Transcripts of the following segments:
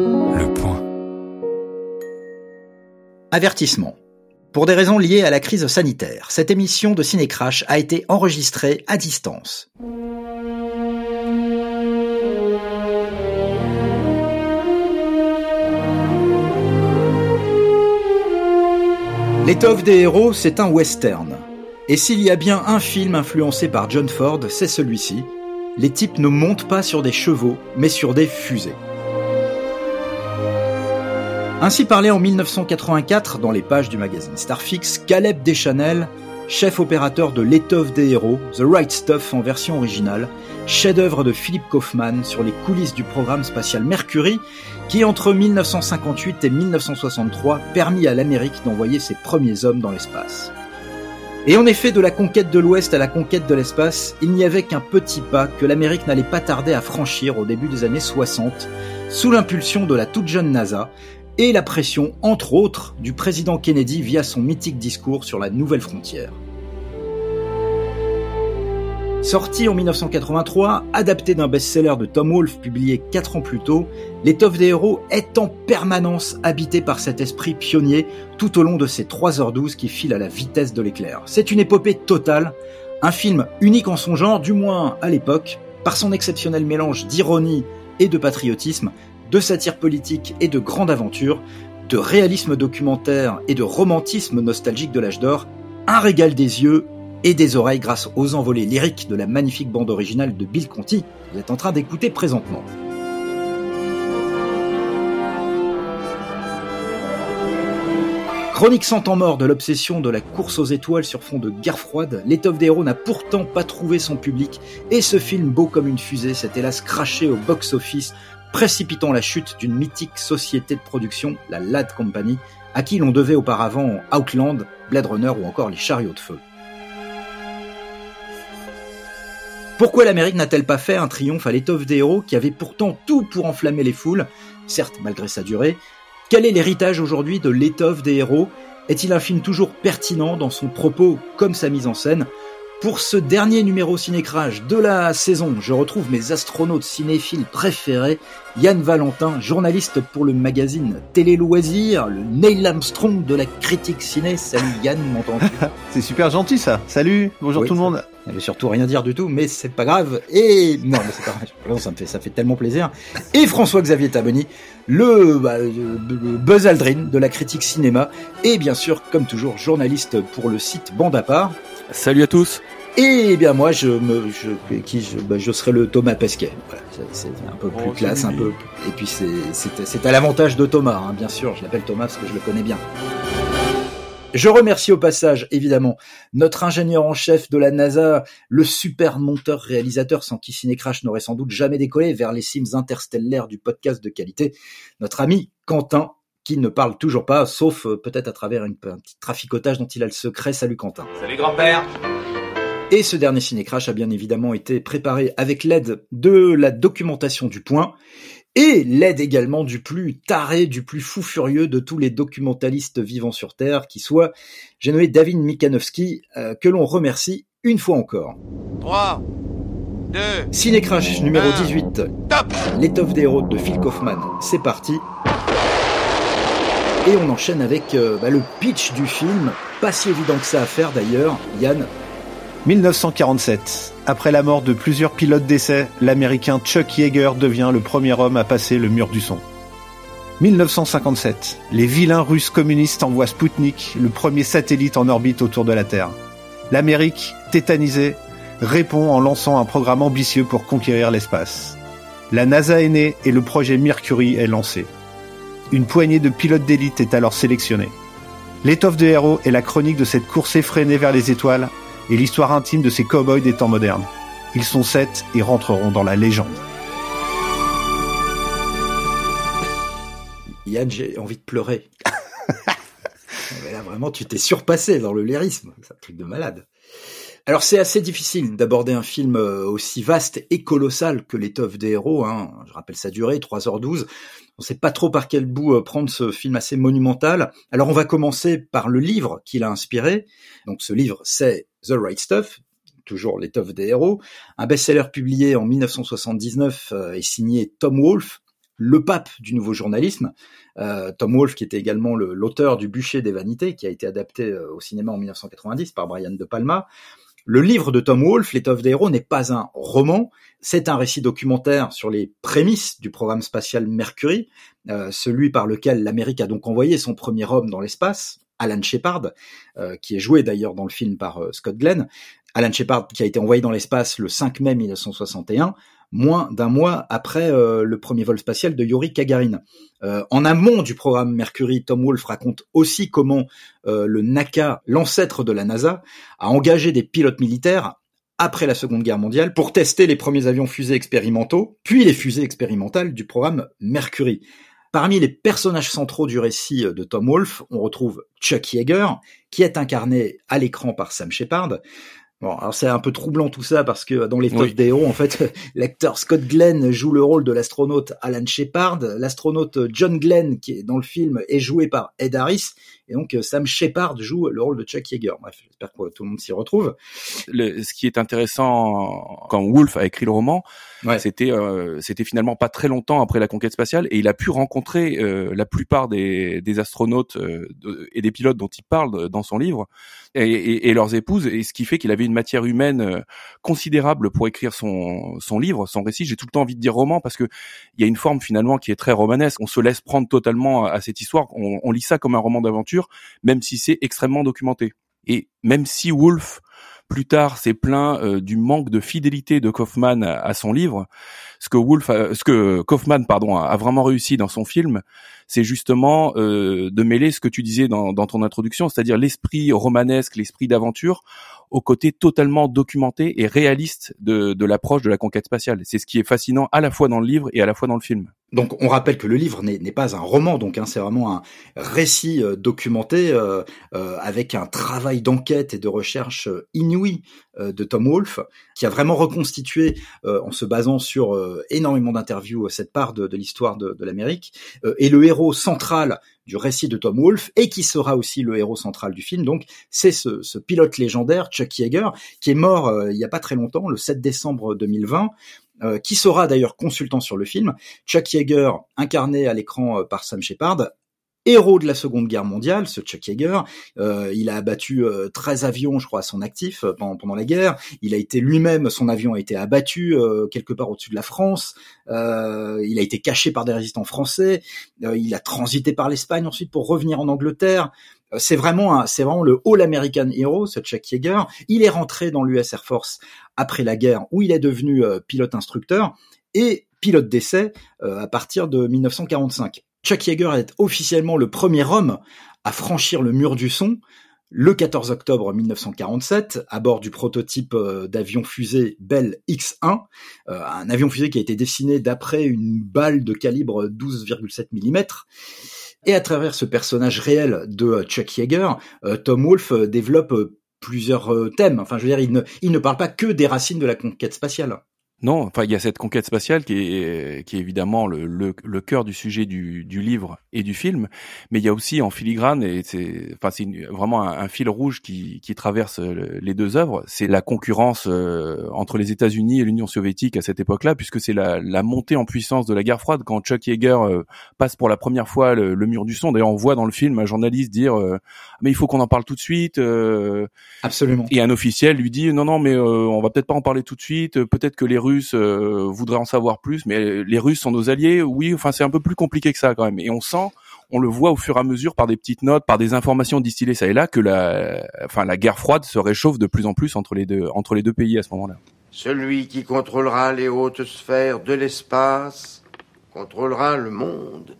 Le point. Avertissement. Pour des raisons liées à la crise sanitaire, cette émission de Cinécrash a été enregistrée à distance. L'étoffe des héros, c'est un western. Et s'il y a bien un film influencé par John Ford, c'est celui-ci. Les types ne montent pas sur des chevaux, mais sur des fusées. Ainsi parlait en 1984, dans les pages du magazine Starfix, Caleb Deschanel, chef opérateur de L'étoffe des héros, The Right Stuff en version originale, chef-d'œuvre de Philip Kaufman sur les coulisses du programme spatial Mercury, qui entre 1958 et 1963 permit à l'Amérique d'envoyer ses premiers hommes dans l'espace. Et en effet, de la conquête de l'Ouest à la conquête de l'espace, il n'y avait qu'un petit pas que l'Amérique n'allait pas tarder à franchir au début des années 60, sous l'impulsion de la toute jeune NASA et la pression, entre autres, du président Kennedy via son mythique discours sur la nouvelle frontière. Sorti en 1983, adapté d'un best-seller de Tom Wolfe publié 4 ans plus tôt, L'étoffe des héros est en permanence habité par cet esprit pionnier tout au long de ces 3h12 qui filent à la vitesse de l'éclair. C'est une épopée totale, un film unique en son genre, du moins à l'époque, par son exceptionnel mélange d'ironie et de patriotisme, de satire politique et de grande aventure, de réalisme documentaire et de romantisme nostalgique de l'âge d'or, un régal des yeux et des oreilles grâce aux envolées lyriques de la magnifique bande originale de Bill Conti, que vous êtes en train d'écouter présentement. Chronique sans temps mort de l'obsession de la course aux étoiles sur fond de guerre froide, l'étoffe des héros n'a pourtant pas trouvé son public et ce film beau comme une fusée s'est hélas craché au box-office, précipitant la chute d'une mythique société de production, la Lad Company, à qui l'on devait auparavant Outland, Blade Runner ou encore les chariots de feu. Pourquoi l'Amérique n'a-t-elle pas fait un triomphe à l'étoffe des héros qui avait pourtant tout pour enflammer les foules, certes malgré sa durée Quel est l'héritage aujourd'hui de l'étoffe des héros? Est-il un film toujours pertinent dans son propos comme sa mise en scène? Pour ce dernier numéro cinécrage de la saison, je retrouve mes astronautes cinéphiles préférés, Yann Valentin, journaliste pour le magazine Télé Loisirs, le Neil Armstrong de la critique ciné. Salut Yann, m'entends-tu? C'est super gentil ça. Salut, bonjour Oui, tout le monde. Ça veut surtout rien dire du tout, mais c'est pas grave. Et non, mais c'est pas grave. Ça me fait, ça fait tellement plaisir. Et François-Xavier Taboni, le, bah, le Buzz Aldrin de la critique cinéma, et bien sûr, comme toujours, journaliste pour le site Bande à part. Salut à tous. Et bien moi, je me, je, qui je, bah, je serai le Thomas Pesquet. Voilà, c'est- un peu plus Oh, classe, un peu. Et puis c'est, à l'avantage de Thomas, hein, bien sûr. Je l'appelle Thomas parce que je le connais bien. Je remercie au passage, évidemment, notre ingénieur en chef de la NASA, le super monteur-réalisateur sans qui Cinécrash n'aurait sans doute jamais décollé vers les cimes interstellaires du podcast de qualité, notre ami Quentin, qui ne parle toujours pas, sauf euh, peut-être à travers une- un petit traficotage dont il a le secret. Salut Quentin. Salut grand-père Et ce dernier ciné-crash a bien évidemment été préparé avec l'aide de la documentation du point et l'aide également du plus taré, du plus fou furieux de tous les documentalistes vivant sur Terre, qui soit, j'ai nommé David Mikanowski, euh, que l'on remercie une fois encore. 3, 2, Ciné-crash numéro Un. 18, top L'étoffe des héros de Phil Kaufman, c'est parti. Et on enchaîne avec euh, bah, le pitch du film, pas si évident que ça à faire d'ailleurs. Yann, 1947. Après la mort de plusieurs pilotes d'essai, l'américain Chuck Yeager devient le premier homme à passer le mur du son. 1957. Les vilains russes communistes envoient Sputnik, le premier satellite en orbite autour de la Terre. L'Amérique, tétanisée, répond en lançant un programme ambitieux pour conquérir l'espace. La NASA est née et le projet Mercury est lancé. Une poignée de pilotes d'élite est alors sélectionnée. L'étoffe de héros est la chronique de cette course effrénée vers les étoiles et l'histoire intime de ces cow-boys des temps modernes. Ils sont sept et rentreront dans la légende. Yann, j'ai envie de pleurer. Mais là, vraiment, tu t'es surpassé dans le lyrisme. C'est un truc de malade. Alors, c'est assez difficile d'aborder un film euh, aussi vaste et colossal que l'étoffe des héros. Hein. Je rappelle sa durée, 3h12. On sait pas trop par quel bout euh, prendre ce film assez monumental. Alors, on va commencer par le livre qu'il a inspiré. Donc, ce livre, c'est The Right Stuff, toujours l'étoffe des héros. Un best-seller publié en 1979 euh, et signé Tom Wolfe, le pape du nouveau journalisme. Euh, Tom Wolfe, qui était également l'auteur du Bûcher des Vanités, qui a été adapté au cinéma en 1990 par Brian De Palma. Le livre de Tom Wolfe, L'étoffe des héros, n'est pas un roman, c'est un récit documentaire sur les prémices du programme spatial Mercury, euh, celui par lequel l'Amérique a donc envoyé son premier homme dans l'espace, Alan Shepard, euh, qui est joué d'ailleurs dans le film par euh, Scott Glenn. Alan Shepard qui a été envoyé dans l'espace le 5 mai 1961, moins d'un mois après euh, le premier vol spatial de Yuri Gagarin. en amont du programme Mercury, Tom Wolfe raconte aussi comment le NACA, l'ancêtre de la NASA, a engagé des pilotes militaires après la Seconde Guerre mondiale pour tester les premiers avions fusées expérimentaux, puis les fusées expérimentales du programme Mercury. Parmi les personnages centraux du récit de Tom Wolfe, on retrouve Chuck Yeager, qui est incarné à l'écran par Sam Shepard. Bon, alors c'est un peu troublant tout ça parce que dans les top des héros, en fait, l'acteur Scott Glenn joue le rôle de l'astronaute Alan Shepard. L'astronaute John Glenn, qui est dans le film, est joué par Ed Harris. Et donc Sam Shepard joue le rôle de Chuck Yeager. Bref, j'espère que tout le monde s'y retrouve. Le, ce qui est intéressant quand Wolf a écrit le roman, c'était euh, c'était finalement pas très longtemps après la conquête spatiale et il a pu rencontrer euh, la plupart des, des astronautes euh, et des pilotes dont il parle dans son livre et, et, et leurs épouses et ce qui fait qu'il avait une matière humaine considérable pour écrire son son livre, son récit. J'ai tout le temps envie de dire roman parce que il y a une forme finalement qui est très romanesque. On se laisse prendre totalement à cette histoire. On, lit ça comme un roman d'aventure, même si c'est extrêmement documenté. Et même si Wolf plus tard s'est plaint euh, du manque de fidélité de Kaufman à, son livre, ce que Wolf, ce que Kaufman pardon a, vraiment réussi dans son film, c'est justement euh, de mêler ce que tu disais dans ton introduction, c'est-à-dire l'esprit romanesque, l'esprit d'aventure, au côté totalement documenté et réaliste de, l'approche de la conquête spatiale. C'est ce qui est fascinant à la fois dans le livre et à la fois dans le film. Donc on rappelle que le livre n'est pas un roman, donc hein, c'est vraiment un récit euh, documenté euh, euh, avec un travail d'enquête et de recherche inouï de Tom Wolfe, qui a vraiment reconstitué, en se basant sur énormément d'interviews, cette part de, de l'histoire de, de l'Amérique. et le héros central du récit de Tom Wolfe et qui sera aussi le héros central du film. Donc c'est ce, pilote légendaire Chuck Yeager qui est mort il y a pas très longtemps, le 7 décembre 2020. Euh, qui sera d'ailleurs consultant sur le film, Chuck Yeager, incarné à l'écran euh, par Sam Shepard, héros de la Seconde Guerre mondiale, ce Chuck Yeager. Euh, il a abattu 13 avions, je crois, à son actif pendant, pendant la guerre. Il a été lui-même, son avion a été abattu quelque part au-dessus de la France. il a été caché par des résistants français. il a transité par l'Espagne ensuite pour revenir en Angleterre. C'est vraiment, c'est vraiment le All American Hero, ce Chuck Yeager. Il est rentré dans l'US Air Force après la guerre, où il est devenu euh, pilote instructeur et pilote d'essai euh, à partir de 1945. Chuck Yeager est officiellement le premier homme à franchir le mur du son le 14 octobre 1947 à bord du prototype euh, d'avion fusée Bell X-1, un avion fusée qui a été dessiné d'après une balle de calibre 12,7 mm. Et à travers ce personnage réel de Chuck Yeager, Tom Wolfe développe plusieurs euh, thèmes. Enfin, je veux dire, il ne, il ne parle pas que des racines de la conquête spatiale. Non, enfin il y a cette conquête spatiale qui est, qui est évidemment le, le, le cœur du sujet du, du, livre et du film, mais il y a aussi en filigrane et c'est enfin c'est vraiment un, fil rouge qui, qui traverse euh, les deux œuvres, c'est la concurrence euh, entre les États-Unis et l'Union soviétique à cette époque-là, puisque c'est la, la, montée en puissance de la guerre froide quand Chuck Yeager euh, passe pour la première fois le, mur du son. D'ailleurs, on voit dans le film un journaliste dire mais il faut qu'on en parle tout de suite. Absolument. Et un officiel lui dit non non mais on va peut-être pas en parler tout de suite, peut-être que les Russes euh, voudraient en savoir plus, mais les Russes sont nos alliés. Oui, enfin c'est un peu plus compliqué que ça quand même. Et on sent, on le voit au fur et à mesure par des petites notes, par des informations distillées ça et là, que la, enfin la guerre froide se réchauffe de plus en plus entre les deux, entre les deux pays à ce moment-là. Celui qui contrôlera les hautes sphères de l'espace contrôlera le monde.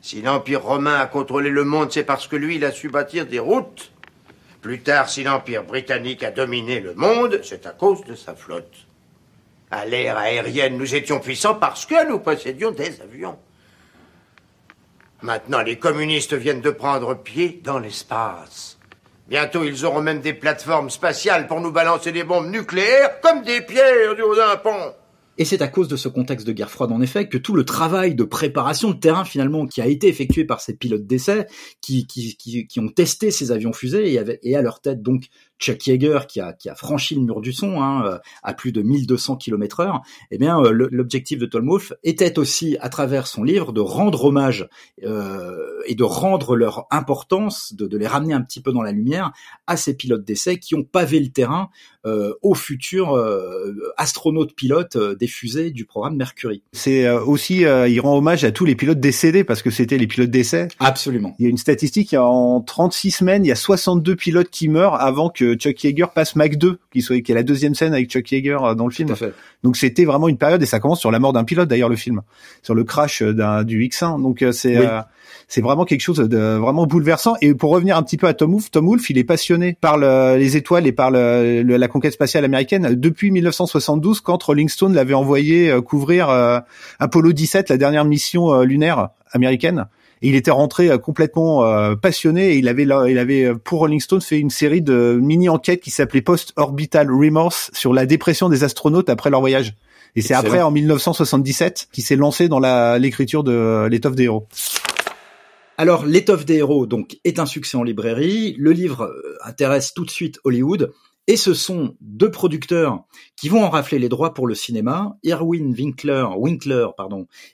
Si l'Empire romain a contrôlé le monde, c'est parce que lui, il a su bâtir des routes. Plus tard, si l'Empire britannique a dominé le monde, c'est à cause de sa flotte. À l'ère aérienne, nous étions puissants parce que nous possédions des avions. Maintenant, les communistes viennent de prendre pied dans l'espace. Bientôt, ils auront même des plateformes spatiales pour nous balancer des bombes nucléaires comme des pierres du haut d'un pont. Et c'est à cause de ce contexte de guerre froide, en effet, que tout le travail de préparation de terrain, finalement, qui a été effectué par ces pilotes d'essai, qui, ont testé ces avions fusées, et à leur tête, donc, Chuck Yeager qui a, franchi le mur du son hein, à plus de 1200 km heure, eh bien l'objectif de Tom Wolfe était aussi à travers son livre de rendre hommage et de rendre leur importance, de, les ramener un petit peu dans la lumière à ces pilotes d'essai qui ont pavé le terrain aux futurs astronautes pilotes des fusées du programme Mercury. C'est aussi, il rend hommage à tous les pilotes décédés parce que c'était les pilotes d'essai. Absolument. Il y a une statistique, en 36 semaines, il y a 62 pilotes qui meurent avant que Chuck Yeager passe Mach 2, qui, soit, qui est la deuxième scène avec Chuck Yeager euh, dans le film. Donc c'était vraiment une période et ça commence sur la mort d'un pilote d'ailleurs le film, sur le crash d'un, du X1. Donc euh, c'est euh, c'est vraiment quelque chose de vraiment bouleversant. Et pour revenir un petit peu à Tom Wolfe, Tom Wolfe, il est passionné par les étoiles et par la conquête spatiale américaine depuis 1972, quand Rolling Stone l'avait envoyé couvrir Apollo 17, la dernière mission lunaire américaine. Et il était rentré euh, complètement euh, passionné et il avait il avait euh, pour Rolling Stone fait une série de mini enquêtes qui s'appelait Post Orbital Remorse sur la dépression des astronautes après leur voyage. Et c'est après en 1977 qu'il s'est lancé dans l'écriture de l'étoffe des héros. Alors, l'étoffe des héros donc est un succès en librairie. Le livre intéresse tout de suite Hollywood. Et ce sont deux producteurs qui vont en rafler les droits pour le cinéma, Irwin Winkler, Winkler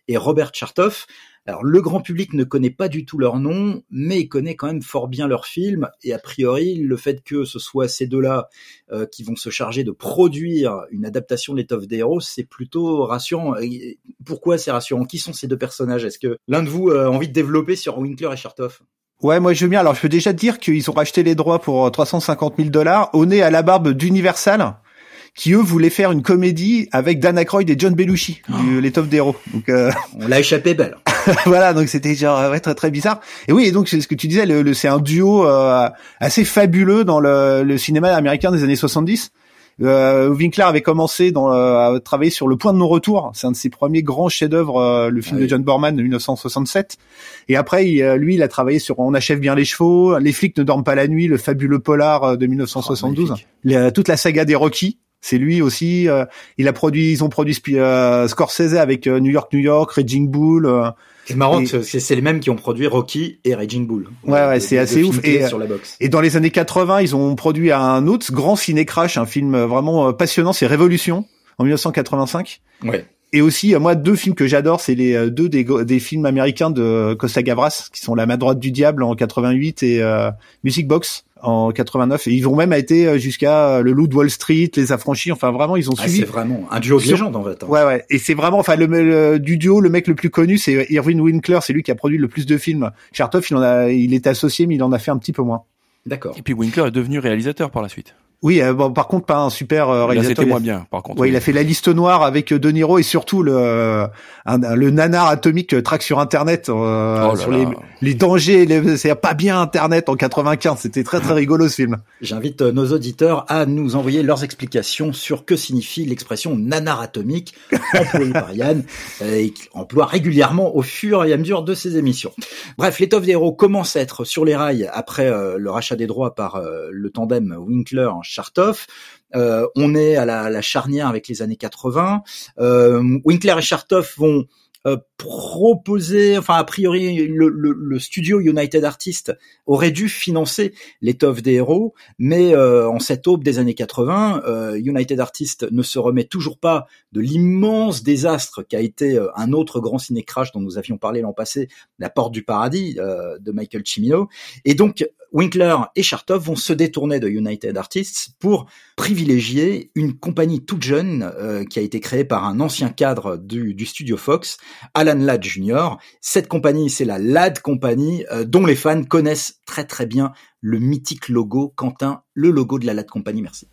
et Robert Chartoff. Alors le grand public ne connaît pas du tout leur nom, mais connaît quand même fort bien leur film. Et a priori, le fait que ce soit ces deux-là euh, qui vont se charger de produire une adaptation de l'étoffe des c'est plutôt rassurant. pourquoi c'est rassurant? Qui sont ces deux personnages? Est-ce que l'un de vous a envie de développer sur Winkler et Chartoff Ouais, moi je veux bien. Alors je peux déjà te dire qu'ils ont racheté les droits pour 350 000 dollars au nez à la barbe d'Universal qui eux voulaient faire une comédie avec Dan Aykroyd et John Belushi, oh. l'étoffe d'héros. Donc euh... on l'a échappé belle. voilà, donc c'était genre ouais, très très bizarre. Et oui, et donc c'est ce que tu disais, le, c'est un duo euh, assez fabuleux dans le, le, cinéma américain des années 70. Euh, Winkler avait commencé dans, euh, à travailler sur Le Point de non-retour. C'est un de ses premiers grands chefs-d'œuvre, euh, le film de John Borman de 1967. Et après, lui, il a travaillé sur On achève bien les chevaux, Les flics ne dorment pas la nuit, le fabuleux polar de 1972, toute la saga des Rocky. C'est lui aussi. Euh, il a produit, ils ont produit euh, Scorsese avec euh, New York, New York, Raging Bull. c'est marrant, c'est les mêmes qui ont produit Rocky et Raging Bull. Ouais, ouais, c'est assez ouf. Et, et dans les années 80, ils ont produit un autre grand ciné crash, un film vraiment passionnant, c'est Révolution en 1985. Ouais. Et aussi, moi, deux films que j'adore, c'est les deux des, des, films américains de Costa Gavras, qui sont La main droite du diable en 88 et Music Box en 89 et ils vont même été euh, jusqu'à euh, le Loup de Wall Street, les affranchis. Enfin vraiment, ils ont ah, suivi. C'est vraiment un duo de légende en fait. Hein. Ouais ouais. Et c'est vraiment, enfin le, du duo, le mec le plus connu, c'est Irving Winkler. C'est lui qui a produit le plus de films. Chartoff, il en a, il est associé, mais il en a fait un petit peu moins. D'accord. Et puis Winkler est devenu réalisateur par la suite. Oui, euh, bon, par contre pas un super euh, réalisateur. C'était moins bien, par contre. Ouais, il a fait la liste noire avec euh, De Niro et surtout le le nanar atomique traque sur Internet oh sur les, les, dangers. C'est pas bien Internet en 95. C'était très très rigolo ce film. J'invite nos auditeurs à nous envoyer leurs explications sur que signifie l'expression nanar atomique employée par Yann et qu'il emploie régulièrement au fur et à mesure de ses émissions. Bref, l'étoffe des héros commence à être sur les rails après le rachat des droits par le tandem Winkler Chartoff. Euh, on est à la, charnière avec les années 80. Euh, Winkler et Chartoff vont euh, proposer, enfin a priori le, studio United Artists aurait dû financer l'étoffe des héros, mais en cette aube des années 80, United Artists ne se remet toujours pas de l'immense désastre qu'a été un autre grand ciné crash dont nous avions parlé l'an passé, La Porte du Paradis de Michael Cimino, et donc Winkler et Chartoff vont se détourner de United Artists pour privilégier une compagnie toute jeune euh, qui a été créée par un ancien cadre du, studio Fox, Alan Ladd Jr. Cette compagnie, c'est la Ladd Company, euh, dont les fans connaissent très très bien le mythique logo. Quentin, le logo de la Ladd Company, merci.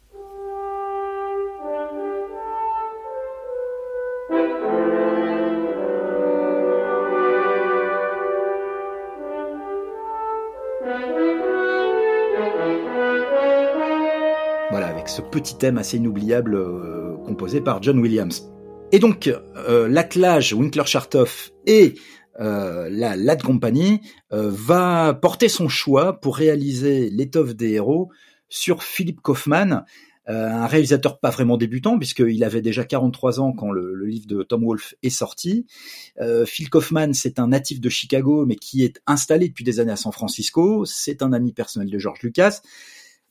ce petit thème assez inoubliable euh, composé par John Williams. Et donc, euh, l'attelage Winkler-Chartoff et euh, la Lad Company va porter son choix pour réaliser l'étoffe des héros sur Philip Kaufman, un réalisateur pas vraiment débutant puisqu'il avait déjà 43 ans quand le, livre de Tom Wolfe est sorti. Phil Kaufman, c'est un natif de Chicago mais qui est installé depuis des années à San Francisco. C'est un ami personnel de George Lucas.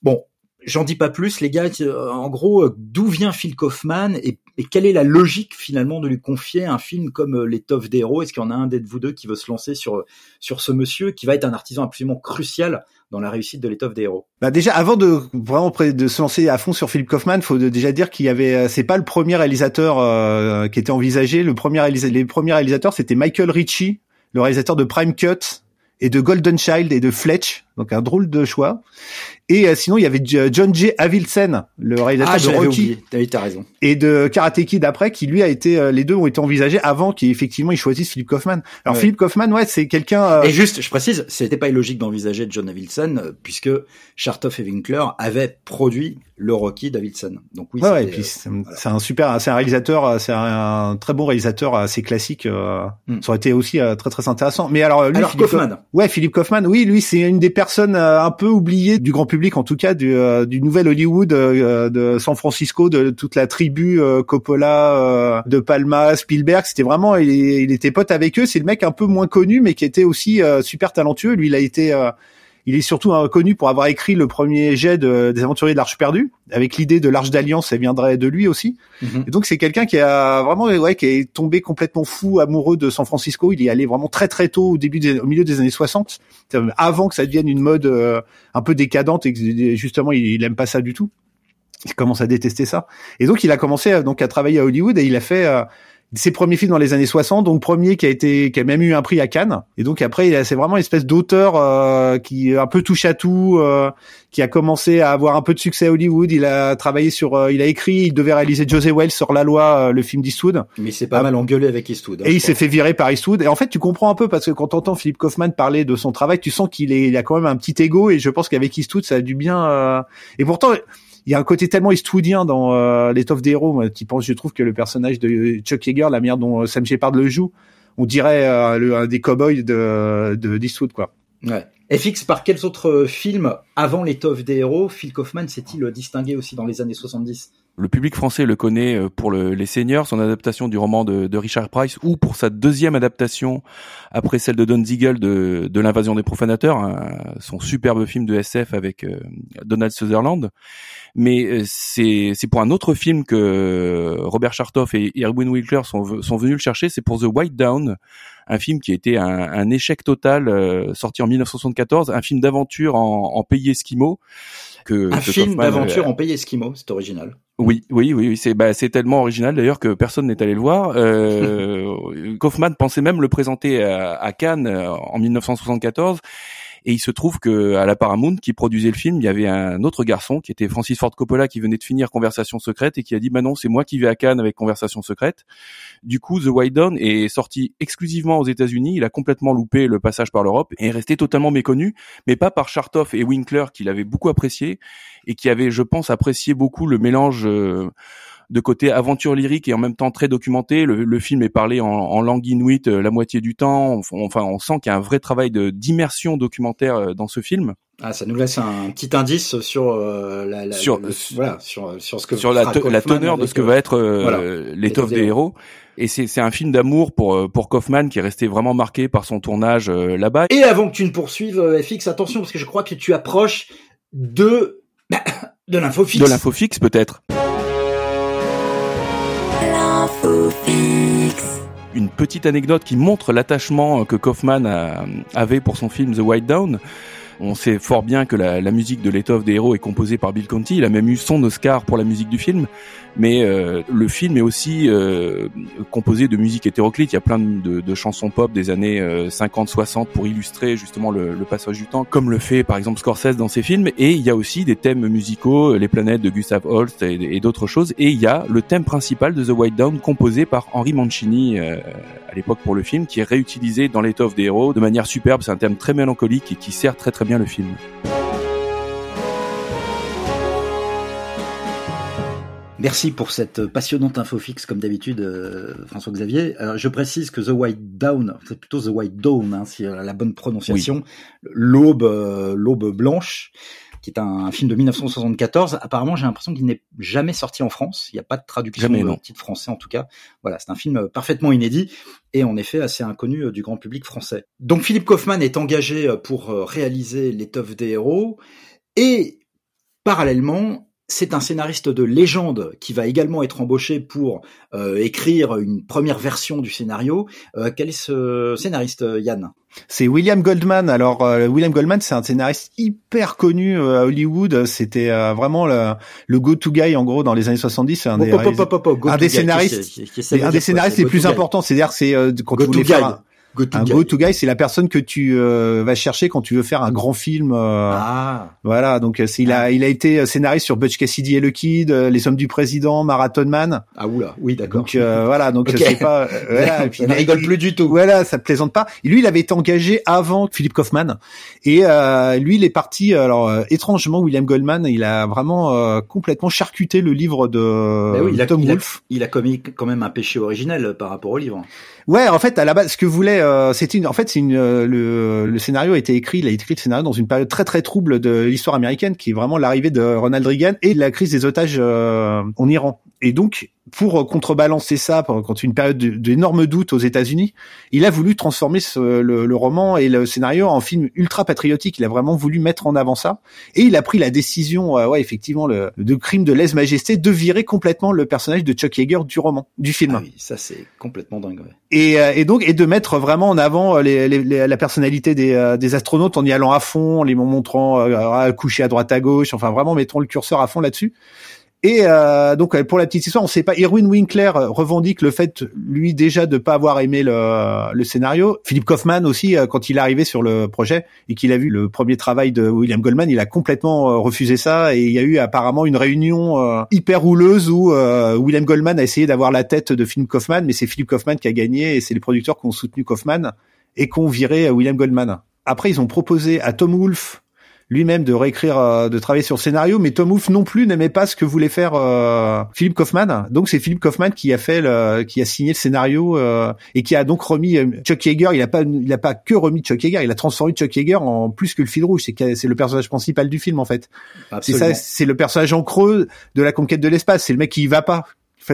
Bon, J'en dis pas plus, les gars. En gros, d'où vient Phil Kaufman et, quelle est la logique finalement de lui confier un film comme L'étoffe des héros? Est-ce qu'il y en a un d'être vous deux qui veut se lancer sur sur ce monsieur qui va être un artisan absolument crucial dans la réussite de l'étoffe des héros? Bah déjà, avant de vraiment de se lancer à fond sur Philip Kaufman, faut déjà dire qu'il y avait, c'est pas le premier réalisateur euh, qui était envisagé. Le premier les premiers réalisateurs, c'était Michael Ritchie, le réalisateur de Prime Cut et de Golden Child et de Fletch, donc un drôle de choix. Et euh, sinon, il y avait John J. Avildsen, le réalisateur ah, de Rocky, as raison. et de Karate Kid après, qui lui a été, euh, les deux ont été envisagés avant qu'effectivement il choisisse Philip Kaufman. Alors Philip Kaufman, ouais, c'est quelqu'un. Euh, et juste, je précise, c'était pas illogique d'envisager John Avildsen puisque Chartoff et Winkler avaient produit le Rocky d'Avildsen. Donc oui. Ouais, et puis c'est un super, c'est un réalisateur, c'est un, très bon réalisateur assez classique. Hmm. Ça aurait été aussi très très intéressant. Mais alors lui, alors Kaufman. ouais, Philip Kaufman, oui, lui c'est une des personnes un peu oubliées du grand public en tout cas du, euh, nouvel Hollywood euh, de San Francisco, de toute la tribu euh, Coppola, de Palma, Spielberg. C'était vraiment, il, il, était pote avec eux. C'est le mec un peu moins connu, mais qui était aussi super talentueux. Lui, il a été il est surtout connu pour avoir écrit le premier jet des Aventuriers de l'Arche perdue, avec l'idée de l'Arche d'Alliance, ça viendrait de lui aussi. Mhm. Et donc c'est quelqu'un qui a vraiment, ouais, qui est tombé complètement fou, amoureux de San Francisco. Il y allé vraiment très très tôt, au début, au milieu des années 60, avant que ça devienne une mode euh, un peu décadente et que justement il, il aime pas ça du tout. Il commence à détester ça. Et donc il a commencé euh, donc à travailler à Hollywood et il a fait euh, ses premiers films dans les années 60, donc premier qui a été qui a même eu un prix à Cannes. Et donc après, c'est vraiment une espèce d'auteur euh, qui un peu touche à tout, euh, qui a commencé à avoir un peu de succès à Hollywood. Il a travaillé sur, euh, il a écrit, il devait réaliser José Wells sur La Loi, le film d'Eastwood. Mais il s'est pas mal engueulé avec Eastwood. Hein, et il s'est fait virer par Eastwood. Et en fait, tu comprends un peu parce que quand t'entends Philippe Kaufman parler de son travail, tu sens qu'il est, il a quand même un petit ego. Et je pense qu'avec Eastwood, ça a dû bien. Et pourtant il y a un côté tellement eastwoodien dans euh, l'étoffe des héros. Moi, tu penses, je trouve que le personnage de Chuck Yeager, la manière dont euh, Sam Shepard le joue, on dirait euh, un des cowboys de d'Eastwood, quoi. Ouais. FX, par quels autres films avant l'étoffe des héros, Phil Kaufman s'est-il distingué aussi dans les années 70 le public français le connaît euh, pour le, Les Seigneurs, son adaptation du roman de, de, Richard Price, ou pour sa deuxième adaptation après celle de Don Siegel de, de l'invasion des profanateurs, son superbe film de SF avec euh, Donald Sutherland. Mais euh, c'est pour un autre film que Robert Chartoff et Erwin Winkler sont, sont venus le chercher, c'est pour The White Down, un film qui a été un, un échec total, sorti en 1974, un film d'aventure en, en pays esquimaux. Que, un film d'aventure en pays esquimaux, c'est original. Oui, oui, oui, c'est bah, c'est tellement original d'ailleurs que personne n'est allé le voir. Euh, Kaufman pensait même le présenter à, à Cannes euh, en 1974 et il se trouve que à la Paramount, qui produisait le film, il y avait un autre garçon qui était Francis Ford Coppola, qui venait de finir Conversation secrète et qui a dit "Bah non, c'est moi qui vais à Cannes avec Conversation secrète." Du coup, The White Dawn est sorti exclusivement aux États-Unis. Il a complètement loupé le passage par l'Europe et est resté totalement méconnu, mais pas par Chartoff et Winkler, qu'il avait beaucoup apprécié et qui avait, je pense, apprécié beaucoup le mélange. Euh, de côté aventure lyrique et en même temps très documenté. Le, film est parlé en, langue inuit euh, la moitié du temps. Enfin, on sent qu'il y a un vrai travail de d'immersion documentaire euh, dans ce film. Ah, ça nous laisse un petit indice sur euh, la, sur, voilà, sur sur ce que sur la, la teneur de ce que va être l'étoffe des héros. Et c'est un film d'amour pour pour Kaufman qui est resté vraiment marqué par son tournage là-bas. Et avant que tu ne poursuives, FX, attention parce que je crois que tu approches de de l'info fixe. De l'info fixe peut-être. Une petite anecdote qui montre l'attachement que Kaufman avait pour son film The White Down. On sait fort bien que la, musique de l'étoffe des héros est composée par Bill Conti. Il a même eu son Oscar pour la musique du film. Mais euh, le film est aussi euh, composé de musique hétéroclite. Il y a plein de, de chansons pop des années 50-60 euh, pour illustrer justement le, le, passage du temps, comme le fait par exemple Scorsese dans ses films. Et il y a aussi des thèmes musicaux, Les planètes de Gustav Holst et, d'autres choses. Et il y a le thème principal de The White Down composé par Henry Mancini à l'époque pour le film, qui est réutilisé dans l'étoffe des héros de manière superbe. C'est un thème très mélancolique et qui sert très très bien le film. Merci pour cette passionnante info fixe, comme d'habitude, euh, François-Xavier. je précise que The White Dawn, c'est plutôt The White Dawn, hein, si la bonne prononciation, l'aube, euh, l'aube blanche, qui est un, film de 1974. Apparemment, j'ai l'impression qu'il n'est jamais sorti en France. Il n'y a pas de traduction de titre français en tout cas. Voilà, c'est un film euh, parfaitement inédit et en effet assez inconnu euh, du grand public français. Donc Philippe Kaufman est engagé euh, pour réaliser l'étoffe des héros et Parallèlement, c'est un scénariste de légende qui va également être embauché pour euh, écrire une première version du scénario. Euh, quel est ce scénariste, Yann? C'est William Goldman. Alors euh, William Goldman, c'est un scénariste hyper connu à Hollywood. C'était vraiment le, le go-to guy en gros dans les années 70. Un des, un des scénaristes, un des scénaristes les plus importants. C'est-à-dire c'est quand tu voulais faire un go-to guy, c'est la personne que tu euh, vas chercher quand tu veux faire un grand film. Euh, ah. Voilà, donc euh, il a il a été scénariste sur Butch Cassidy et le Kid, Les Hommes du Président, Marathon Man. Ah oula, oui d'accord. Donc voilà, donc c'est pas voilà, et puis, il rigole plus du tout. Voilà, ça plaisante pas. lui, il avait été engagé avant Philippe Kaufman et lui, il est parti. Alors étrangement, William Goldman, il a vraiment complètement charcuté le livre de, oui, il a, Tom il Wolfe. il a commis quand même un péché originel par rapport au livre. Ouais, en fait, à la base, ce que voulait, euh, c'était une, en fait, c'est une, euh, le, le, scénario a été écrit, il a écrit le scénario dans une période très très trouble de l'histoire américaine, qui est vraiment l'arrivée de Ronald Reagan et la crise des otages euh, en Iran. Et donc, pour contrebalancer ça, quand une période d'énormes doutes aux États-Unis, il a voulu transformer ce, le, le, roman et le scénario en film ultra patriotique. Il a vraiment voulu mettre en avant ça, et il a pris la décision, euh, ouais, effectivement, le, de crime de lèse-majesté, de virer complètement le personnage de Chuck Yeager du roman, du film. Ah oui, ça c'est complètement dingue. Ouais. Et, euh, et, donc, et de mettre vraiment en avant euh, les, les, la personnalité des, des, astronautes en y allant à fond, en les montrant à coucher à droite à gauche, enfin vraiment mettons le curseur à fond là-dessus. Et euh, donc pour la petite histoire, on sait pas. Irwin Winkler revendique le fait, lui déjà, de pas avoir aimé le, le scénario. Philippe Kaufman aussi, euh, quand il est arrivé sur le projet et qu'il a vu le premier travail de William Goldman, il a complètement euh, refusé ça. Et il y a eu apparemment une réunion euh, hyper rouleuse où William Goldman a essayé d'avoir la tête de Philippe Kaufman, mais c'est Philippe Kaufman qui a gagné et c'est les producteurs qui ont soutenu Kaufman et qui ont viré William Goldman. Après, ils ont proposé à Tom Wolfe lui-même de réécrire, euh, de travailler sur le scénario, mais Tom Wolfe non plus n'aimait pas ce que voulait faire euh, Philippe Kaufman. Donc c'est Philippe Kaufman qui a fait, le, qui a signé le scénario euh, et qui a donc remis Chuck Yeager. Il a pas, il a pas que remis Chuck Yeager, il a transformé Chuck Yeager en plus que le fil rouge. C'est c'est le personnage principal du film en fait. C'est ça, c'est le personnage en creux de la conquête de l'espace. C'est le mec qui y va pas,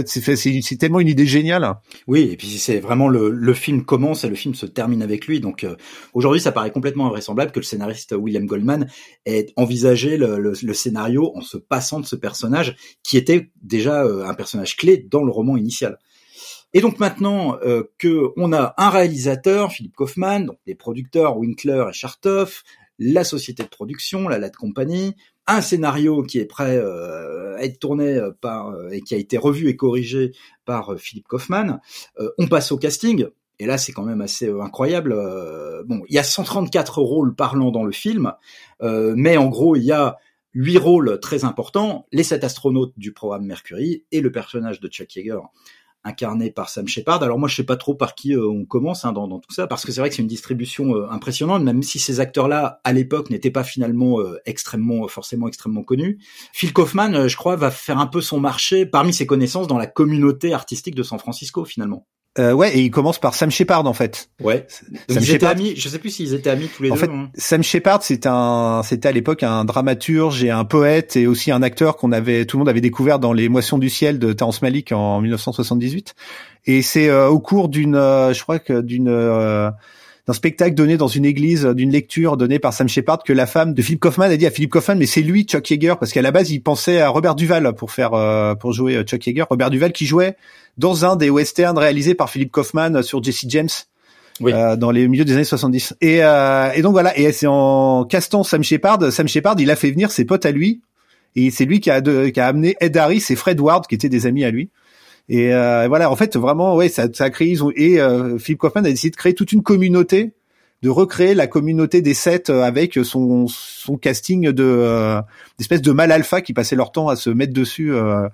fait, c'est tellement une idée géniale. Oui, et puis c'est vraiment le, film commence et le film se termine avec lui. Donc euh, aujourd'hui, ça paraît complètement invraisemblable que le scénariste William Goldman ait envisagé le, scénario en se passant de ce personnage qui était déjà euh, un personnage clé dans le roman initial. Et donc maintenant euh, que on a un réalisateur, Philippe Kaufman, donc des producteurs Winkler et Chartoff, la société de production, la Lad Company, un scénario qui est prêt euh, à être tourné euh, euh, et qui a été revu et corrigé par Philippe Kaufman. on passe au casting. Et là, c'est quand même assez incroyable. bon, il y a 134 rôles parlants dans le film, mais en gros, il y a huit rôles très importants les sept astronautes du programme Mercury et le personnage de Chuck Yeager incarné par Sam Shepard. Alors moi, je sais pas trop par qui euh, on commence hein, dans, dans, tout ça, parce que c'est vrai que c'est une distribution euh, impressionnante, même si ces acteurs-là, à l'époque, n'étaient pas finalement euh, extrêmement, forcément extrêmement connus. Phil Kaufman, je crois, va faire un peu son marché parmi ses connaissances dans la communauté artistique de San Francisco, finalement. Euh, ouais, et il commence par Sam Shepard en fait. Ouais. Sam ils étaient amis. Je sais plus s'ils étaient amis tous les en deux. Fait, hein. Sam Shepard, c'est un, c'était à l'époque un dramaturge et un poète et aussi un acteur qu'on avait, tout le monde avait découvert dans Les Moissons du ciel de Terrence Malick en 1978. Et c'est euh, au cours d'une, euh, je crois que d'une euh, d'un spectacle donné dans une église, d'une lecture donnée par Sam Shepard, que la femme de Philippe Kaufman a dit à Philippe Kaufman, mais c'est lui Chuck Yeager, parce qu'à la base il pensait à Robert Duval pour faire pour jouer Chuck Yeager. Robert Duval qui jouait dans un des westerns réalisés par Philippe Kaufman sur Jesse James. Euh, dans les milieux des années 70. Et, euh, et donc voilà, et c'est en castant Sam Shepard, Sam Shepard, il a fait venir ses potes à lui, et c'est lui qui a, de, qui a amené Ed Harris et Fred Ward, qui étaient des amis à lui. Et euh, voilà, en fait, vraiment, ouais, ça, ça a créé, et euh, Philippe Kaufman a décidé de créer toute une communauté de recréer la communauté des sept euh, avec son, son casting de euh, de mal alpha qui passait leur temps à se mettre dessus euh,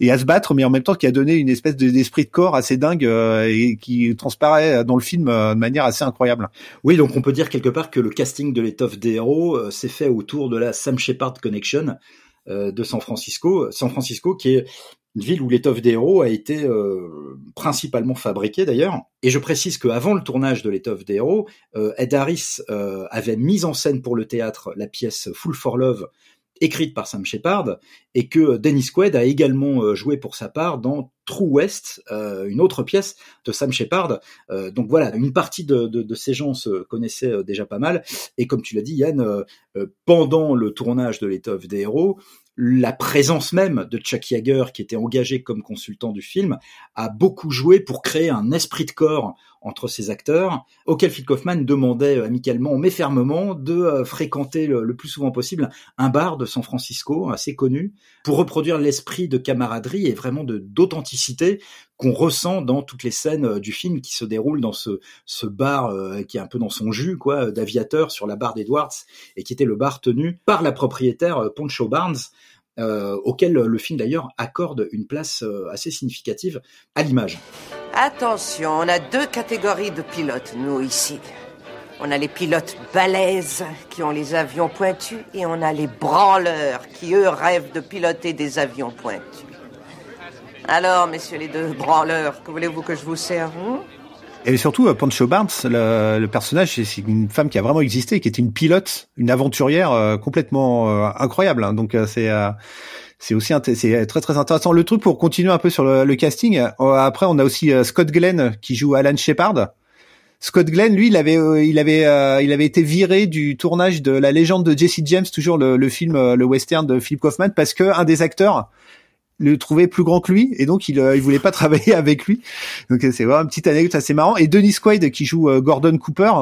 et à se battre, mais en même temps qui a donné une espèce d'esprit de corps assez dingue et qui transparaît dans le film de manière assez incroyable. Oui, donc on peut dire quelque part que le casting de l'étoffe des héros s'est fait autour de la Sam Shepard Connection de San Francisco, San Francisco qui est une ville où l'étoffe des héros a été euh, principalement fabriquée d'ailleurs. Et je précise qu'avant le tournage de l'étoffe des héros, euh, Ed Harris euh, avait mis en scène pour le théâtre la pièce Full for Love écrite par Sam Shepard, et que Dennis Quaid a également euh, joué pour sa part dans True West, euh, une autre pièce de Sam Shepard. Euh, donc voilà, une partie de, de, de, ces gens se connaissaient déjà pas mal. Et comme tu l'as dit, Yann, pendant le tournage de l'étoffe des héros, la présence même de Chuck Yeager, qui était engagé comme consultant du film, a beaucoup joué pour créer un esprit de corps entre ces acteurs, auquel Phil Kaufman demandait euh, amicalement mais fermement de euh, fréquenter le, plus souvent possible un bar de San Francisco assez connu pour reproduire l'esprit de camaraderie et vraiment d'authenticité qu'on ressent dans toutes les scènes euh, du film qui se déroulent dans ce, ce bar qui est un peu dans son jus quoi d'aviateur sur la barre d'Edwards et qui était le bar tenu par la propriétaire Poncho Barnes euh, auquel le film d'ailleurs accorde une place euh, assez significative à l'image. Attention, on a deux catégories de pilotes, nous, ici. On a les pilotes balèzes qui ont les avions pointus et on a les branleurs qui, eux, rêvent de piloter des avions pointus. Alors, messieurs les deux branleurs, que voulez-vous que je vous serve hein? Et surtout, euh, Pancho Barnes, le, le personnage, c'est une femme qui a vraiment existé, qui était une pilote, une aventurière euh, complètement euh, incroyable. Hein. Donc c'est c'est aussi c'est très très intéressant. Le truc pour continuer un peu sur le, casting. après, on a aussi Scott Glenn qui joue Alan Shepard. Scott Glenn, lui, il avait il avait il avait été viré du tournage de La Légende de Jesse James, toujours le, le film le western de Philip Kaufman, parce que un des acteurs le trouvait plus grand que lui et donc il, euh, il voulait pas travailler avec lui. Donc c'est vraiment une petite anecdote assez marrant. Et Dennis Quaid qui joue euh, Gordon Cooper,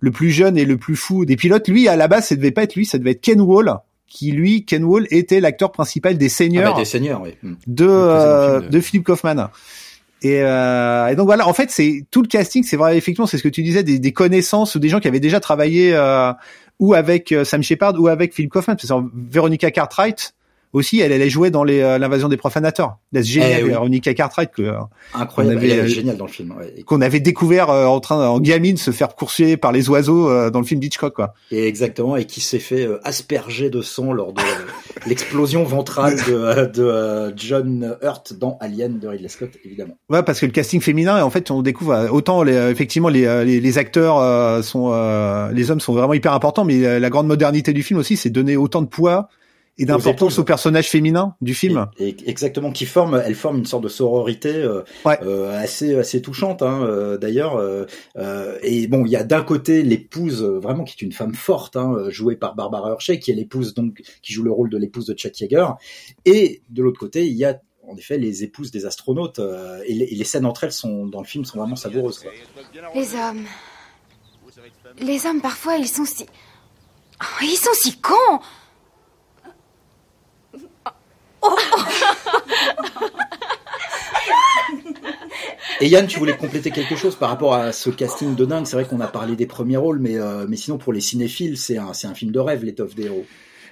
le plus jeune et le plus fou des pilotes, lui à la base ça devait pas être lui, ça devait être Ken Wall qui lui Ken Wall était l'acteur principal des seigneurs, ah bah, des seigneurs oui. Hmm. de euh, de... Philip Kaufman. Et, euh, et, donc voilà, en fait, c'est tout le casting, c'est vrai effectivement, c'est ce que tu disais, des, des, connaissances ou des gens qui avaient déjà travaillé euh, ou avec Sam Shepard ou avec Philip Kaufman. Parce que Veronica Cartwright, aussi, elle, allait jouer dans les euh, l'invasion des profanateurs. Génial, eh Veronica Cartwright que euh, incroyable, elle est euh, géniale dans le film. Ouais. Qu'on avait découvert en train en gamine se faire courser par les oiseaux dans le film d'Hitchcock quoi. Et exactement, et qui s'est fait asperger de sang lors de l'explosion ventrale de, de John Hurt dans Alien de Ridley Scott, évidemment. Ouais, parce que le casting féminin, en fait, on découvre autant les, effectivement les, les, les acteurs sont les hommes sont vraiment hyper importants, mais la grande modernité du film aussi, c'est donner autant de poids et d'importance au personnage féminin du film. Et, exactement, qui forme, elle forme une sorte de sororité euh, euh, assez assez touchante hein, euh, d'ailleurs. Euh, euh, et bon, il y a d'un côté l'épouse vraiment qui est une femme forte, hein, jouée par Barbara Hershey, qui est l'épouse donc qui joue le rôle de l'épouse de Chet Yeager. Et de l'autre côté, il y a en effet les épouses des astronautes et les, et, les, scènes entre elles sont dans le film sont vraiment savoureuses. Quoi. Les hommes, les hommes parfois ils sont si, oh, ils sont si cons. Et Yann, tu voulais compléter quelque chose par rapport à ce casting de dingue. C'est vrai qu'on a parlé des premiers rôles, mais, euh, mais sinon pour les cinéphiles, c'est un, c'est un film de rêve, l'étoffe des héros.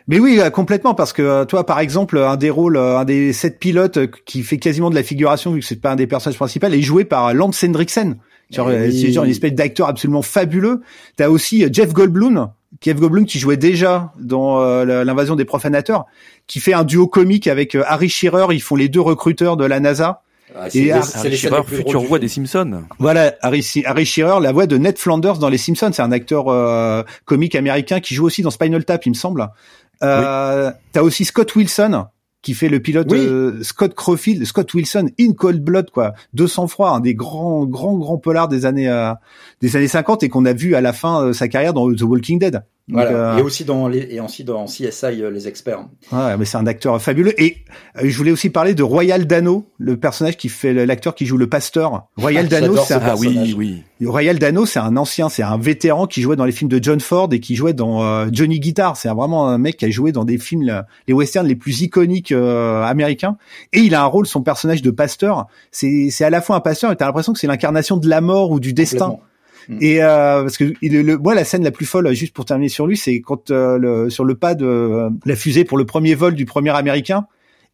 Mais oui, euh, complètement, parce que euh, toi, par exemple, un des rôles, un des sept pilotes qui fait quasiment de la figuration, vu que c'est pas un des personnages principaux, est joué par Lance Hendrickson. Genre, eh c'est genre une espèce d'acteur absolument fabuleux. T'as aussi Jeff Goldblum, Jeff Goldblum qui jouait déjà dans l'invasion des profanateurs, qui fait un duo comique avec Harry Shearer. Ils font les deux recruteurs de la NASA. Ah, et Harry Shearer, future voix des Simpsons. Voilà, Harry, Harry Shearer, la voix de Ned Flanders dans les Simpsons. C'est un acteur euh, comique américain qui joue aussi dans Spinal Tap, il me semble. Euh, T'as aussi Scott Wilson qui fait le pilote euh, Scott Crowfield, Scott Wilson in Cold Blood quoi, 200 froid, un des grands grands grands polars des années euh, des années 50 et qu'on a vu à la fin de sa carrière dans The Walking Dead. Voilà. Euh, et aussi dans les, et aussi dans CSI euh, les experts. Ouais, mais c'est un acteur fabuleux. Et euh, je voulais aussi parler de Royal Dano, le personnage qui fait l'acteur qui joue le pasteur. Royal ah, Dano, c'est ah oui oui. Royal Dano, c'est un ancien, c'est un vétéran qui jouait dans les films de John Ford et qui jouait dans Johnny Guitar. C'est vraiment un mec qui a joué dans des films les westerns les plus iconiques américains. Et il a un rôle, son personnage de pasteur. C'est c'est à la fois un pasteur et t'as l'impression que c'est l'incarnation de la mort ou du destin. Mm. Et euh, parce que il, le, moi la scène la plus folle, juste pour terminer sur lui, c'est quand euh, le, sur le pas de euh, la fusée pour le premier vol du premier américain,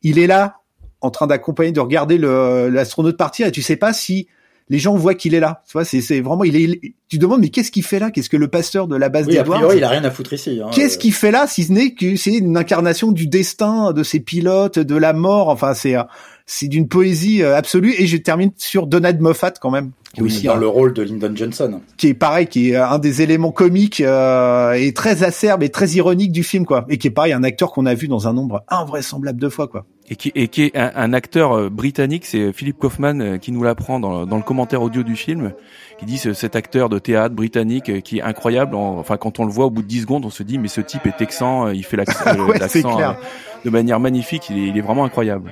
il est là en train d'accompagner, de regarder l'astronaute partir, et tu sais pas si les gens voient qu'il est là. Tu vois, c'est, c'est vraiment, il est, tu demandes, mais qu'est-ce qu'il fait là? Qu'est-ce que le pasteur de la base oui, il a rien à foutre ici. Hein, qu'est-ce qu'il fait là, si ce n'est que c'est une incarnation du destin de ces pilotes, de la mort? Enfin, c'est, c'est d'une poésie absolue. Et je termine sur Donald Moffat quand même qui aussi dans le rôle de Lyndon Johnson, qui est pareil, qui est un des éléments comiques euh, et très acerbe et très ironique du film, quoi, et qui est pareil, un acteur qu'on a vu dans un nombre invraisemblable de fois, quoi. Et qui, et qui est un, acteur euh, britannique, c'est Philip Kaufman euh, qui nous l'apprend dans, dans le commentaire audio du film, qui dit cet acteur de théâtre britannique euh, qui est incroyable. enfin, quand on le voit au bout de 10 secondes, on se dit mais ce type est texan, il fait l'accent de manière magnifique, il est, il est vraiment incroyable.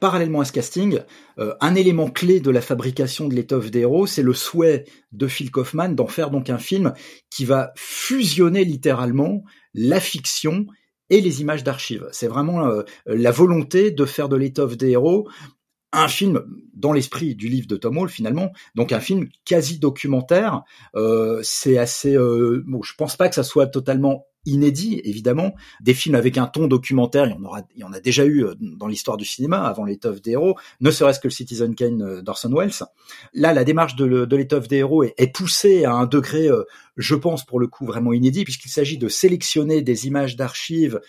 Parallèlement à ce casting, euh, un élément clé de la fabrication de l'étoffe des héros, c'est le souhait de Phil Kaufman d'en faire donc un film qui va fusionner littéralement la fiction et les images d'archives. C'est vraiment euh, la volonté de faire de l'étoffe des héros un film dans l'esprit du livre de Tom Hall finalement, donc un film quasi documentaire. Euh, c'est assez, euh, bon, pense pas que ça soit totalement inédit, évidemment. Des films avec un ton documentaire, il y en aura, il y en a déjà eu euh, dans l'histoire du cinéma avant l'étoffe des héros, ne serait-ce que le Citizen Kane euh, d'Orson Welles. Là, la démarche de, l'étoffe des héros est, poussée à un degré, euh, je pense pour le coup vraiment inédit, puisqu'il s'agit de sélectionner des images d'archives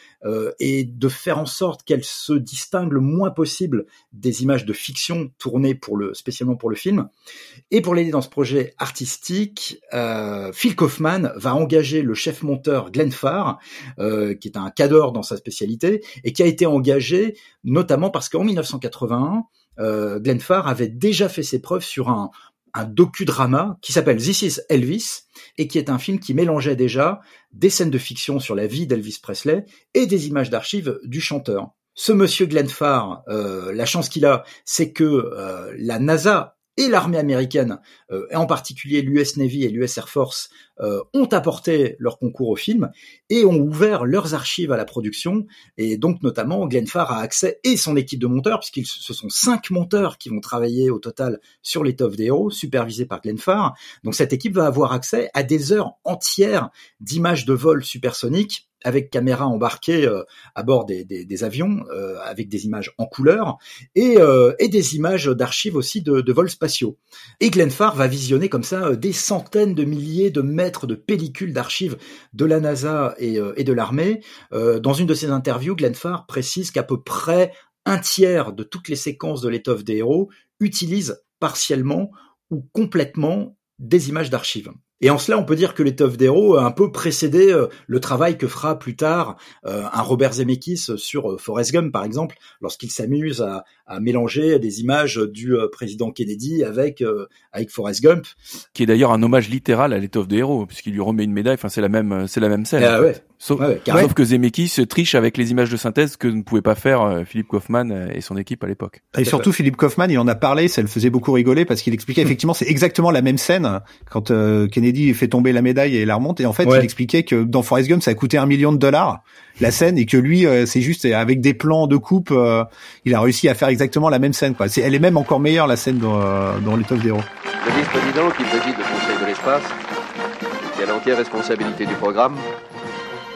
et de faire en sorte qu'elles se distinguent le moins possible des images de fiction tournées pour le, spécialement pour le film. Et pour l'aider dans ce projet artistique, Phil Kaufman va engager le chef monteur Glenn euh, qui est un cadre dans sa spécialité, et qui a été engagé notamment parce qu'en 1981, euh, Glenn Farr avait déjà fait ses preuves sur un, un docudrama qui s'appelle This is Elvis et qui est un film qui mélangeait déjà des scènes de fiction sur la vie d'Elvis Presley et des images d'archives du chanteur. Ce monsieur Glenn Farr, euh, la chance qu'il a, c'est que la NASA et l'armée américaine, euh, et en particulier l'US Navy et l'US Air Force, euh, ont apporté leur concours au film et ont ouvert leurs archives à la production. Et donc notamment, Glenn Farr a accès et son équipe de monteurs, puisqu'ils ce sont cinq monteurs qui vont travailler au total sur l'étoffe des héros, supervisés par Glenn Farr. Donc cette équipe va avoir accès à des heures entières d'images de vol supersoniques avec caméra embarquée euh, à bord des, des, avions, euh, avec des images en couleur et, euh, et des images d'archives aussi de, de, vols spatiaux. Et Glenn Farr va visionner comme ça des centaines de milliers de mètres de pellicules d'archives de la NASA et, et de l'armée. dans une de ses interviews, Glenn Farr précise qu'à peu près un tiers de toutes les séquences de l'étoffe des héros utilisent partiellement ou complètement des images d'archives. Et en cela, on peut dire que l'étoffe d'héros a un peu précédé euh, le travail que fera plus tard euh, un Robert Zemeckis sur euh, Forrest Gump, par exemple, lorsqu'il s'amuse à, à, mélanger des images du président Kennedy avec avec Forrest Gump, qui est d'ailleurs un hommage littéral à l'étoffe des héros, puisqu'il lui remet une médaille. Enfin, c'est la même, c'est la même scène. Ah ouais. Sauf, sauf que Zemeckis triche avec les images de synthèse que ne pouvait pas faire Philippe Kaufman et son équipe à l'époque. Et surtout, Philippe Kaufman, il en a parlé, ça le faisait beaucoup rigoler parce qu'il expliquait effectivement, c'est exactement la même scène quand Kennedy il fait tomber la médaille et la remonte. Et en fait, il expliquait que dans Forrest Gump, ça a coûté un million de dollars la scène et que lui, euh, c'est juste avec des plans de coupe, euh, il a réussi à faire exactement la même scène. Quoi. C'est, elle est même encore meilleure la scène dans, euh, dans les d'héros. Le vice-président qui préside le Conseil de l'espace, qui a l'entière responsabilité du programme,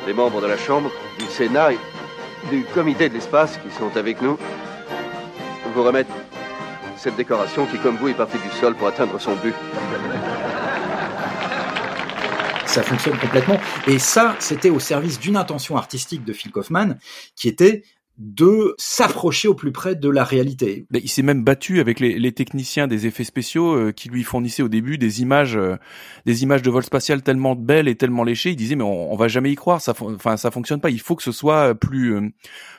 les membres de la Chambre, du Sénat et du Comité de l'espace qui sont avec nous, vous remettent cette décoration qui, comme vous, est partie du sol pour atteindre son but ça fonctionne complètement. Et ça, c'était au service d'une intention artistique de Phil Kaufman, qui était de s'approcher au plus près de la réalité. Il s'est même battu avec les, techniciens des effets spéciaux euh, qui lui fournissaient au début des images, euh, des images de vol spatial tellement belles et tellement léchées. Il disait mais on, on va jamais y croire, ça, enfin ça fonctionne pas. Il faut que ce soit plus euh,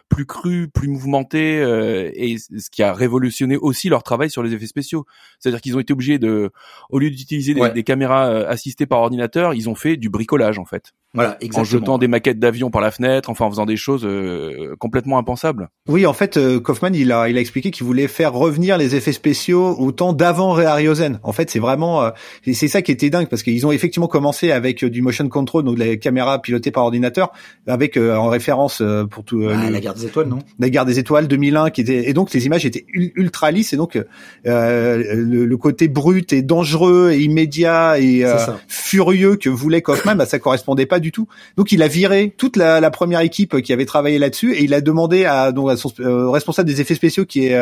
plus cru, plus mouvementé, euh, et ce qui a révolutionné aussi leur travail sur les effets spéciaux. C'est-à-dire qu'ils ont été obligés de, au lieu d'utiliser des, caméras euh, assistées par ordinateur, ils ont fait du bricolage en fait. Voilà, exactement. En jetant des maquettes d'avions par la fenêtre, enfin en faisant des choses euh, complètement impensables. Oui, en fait, Kaufman, il a, il a expliqué qu'il voulait faire revenir les effets spéciaux au temps d'avant Ray Harryhausen. En fait, c'est vraiment, c'est ça qui était dingue parce qu'ils ont effectivement commencé avec du motion control, donc les caméras pilotées par ordinateur, avec en référence pour tout. Ah, la des étoiles, non La guerre des étoiles 2001, qui était et donc les images étaient ultra lisses et donc euh, le, côté brut et dangereux et immédiat et euh, furieux que voulait Kaufman, bah, ça correspondait pas du tout. Donc il a viré toute la, la première équipe qui avait travaillé là-dessus et il a demandé à donc à son responsable des effets spéciaux qui est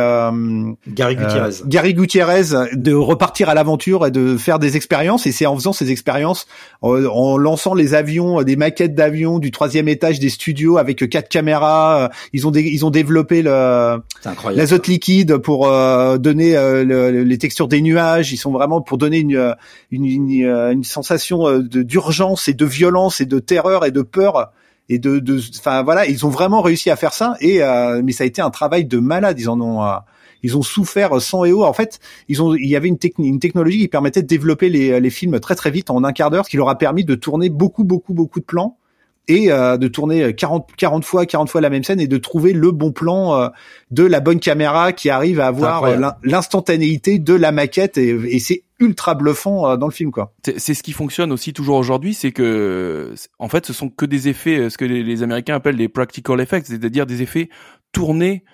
Gary Gutierrez. Gary Gutierrez de repartir à l'aventure et de faire des expériences et c'est en faisant ces expériences en, lançant les avions des maquettes d'avions du troisième étage des studios avec quatre caméras ils ont ils ont développé le l'azote liquide pour donner les textures des nuages ils sont vraiment pour donner une une, une, une sensation d'urgence et de violence et de terreur et de peur et de, enfin voilà, ils ont vraiment réussi à faire ça. Et euh, mais ça a été un travail de malade. Ils en ont, euh, ils ont souffert sans et haut. En fait, ils ont, il y avait une, une technologie qui permettait de développer les, les films très très vite en un quart d'heure, ce qui leur a permis de tourner beaucoup beaucoup beaucoup de plans et euh, de tourner 40 40 fois 40 fois la même scène et de trouver le bon plan de la bonne caméra qui arrive à avoir l'instantanéité de la maquette et, et c'est ultra bluffant euh, dans le film quoi. C'est ce qui fonctionne aussi toujours aujourd'hui, c'est que en fait ce sont que des effets, euh, ce que les, Américains appellent des practical effects, c'est-à-dire des effets tournés,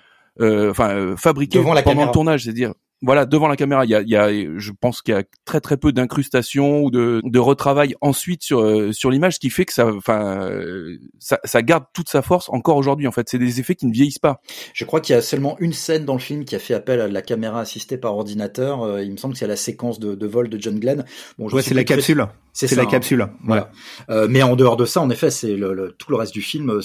euh, enfin fabriqués pendant le tournage, c'est-à-dire voilà, devant la caméra, il y a, il y a je pense qu'il y a très très peu d'incrustation ou de, de retravail ensuite sur euh, sur l'image, ce qui fait que ça, enfin, euh, ça, ça garde toute sa force encore aujourd'hui. En fait, c'est des effets qui ne vieillissent pas. Je crois qu'il y a seulement une scène dans le film qui a fait appel à la caméra assistée par ordinateur. Euh, il me semble que c'est la séquence de, de, vol de John Glenn. Bon, ouais, c'est la capsule. C'est la hein. capsule. Voilà. Euh, mais en dehors de ça, en effet, c'est le, le, tout le reste du film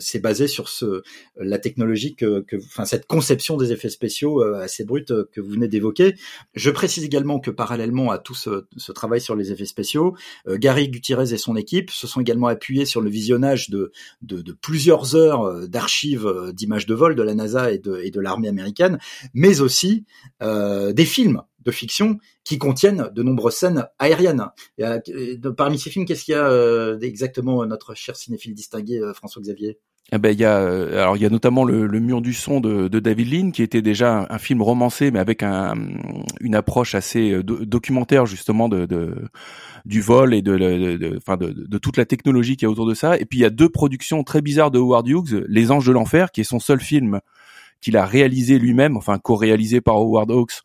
c'est basé sur ce la technologie que, enfin cette conception des effets spéciaux assez brute que vous venez d'évoquer. Je précise également que parallèlement à tout ce, travail sur les effets spéciaux, euh, Gary Gutierrez et son équipe se sont également appuyés sur le visionnage de, plusieurs heures euh, d'archives euh, d'images de vol de la NASA et de, l'armée américaine, mais aussi des films de fiction qui contiennent de nombreuses scènes aériennes. parmi ces films, qu'est-ce qu'il y a exactement, notre cher cinéphile distingué François Xavier eh ben il y a euh, alors il y a notamment le, le mur du son de, de, David Lean qui était déjà un, film romancé mais avec un, une approche assez euh, documentaire justement de, de, du vol et de de, de, toute la technologie qui est autour de ça. Et puis il y a deux productions très bizarres de Howard Hughes Les Anges de l'enfer qui est son seul film qu'il a réalisé lui-même enfin co-réalisé par Howard Hawks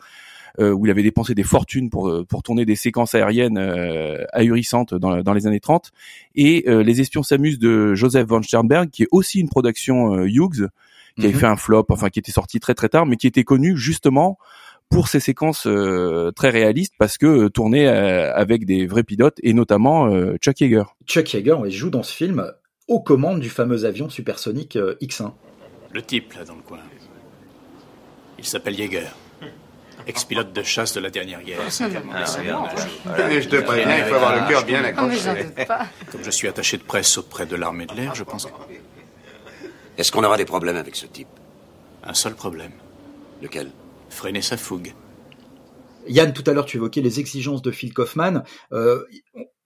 où il avait dépensé des fortunes pour euh, pour tourner des séquences aériennes euh, ahurissantes dans, dans les années 30 et Les Espions s'amusent de Joseph von Sternberg qui est aussi une production Hughes qui avait mhm. fait un flop enfin qui était sorti très très tard mais qui était connu justement pour ces séquences très réalistes parce que tourné avec des vrais pilotes et notamment Chuck Yeager. Chuck Yeager il joue dans ce film aux commandes du fameux avion supersonique X1. Le type là dans le coin. Il s'appelle Yeager ex-pilote de chasse de la dernière guerre. Ah, je te préviens, il faut avoir le cœur bien accroché. Comme je suis attaché de presse auprès de l'armée de l'air, je pense Est-ce qu'on aura des problèmes avec ce type? Un seul problème. Lequel? Freiner sa fougue. Yann, tout à l'heure, tu évoquais les exigences de Phil Kaufman. Euh,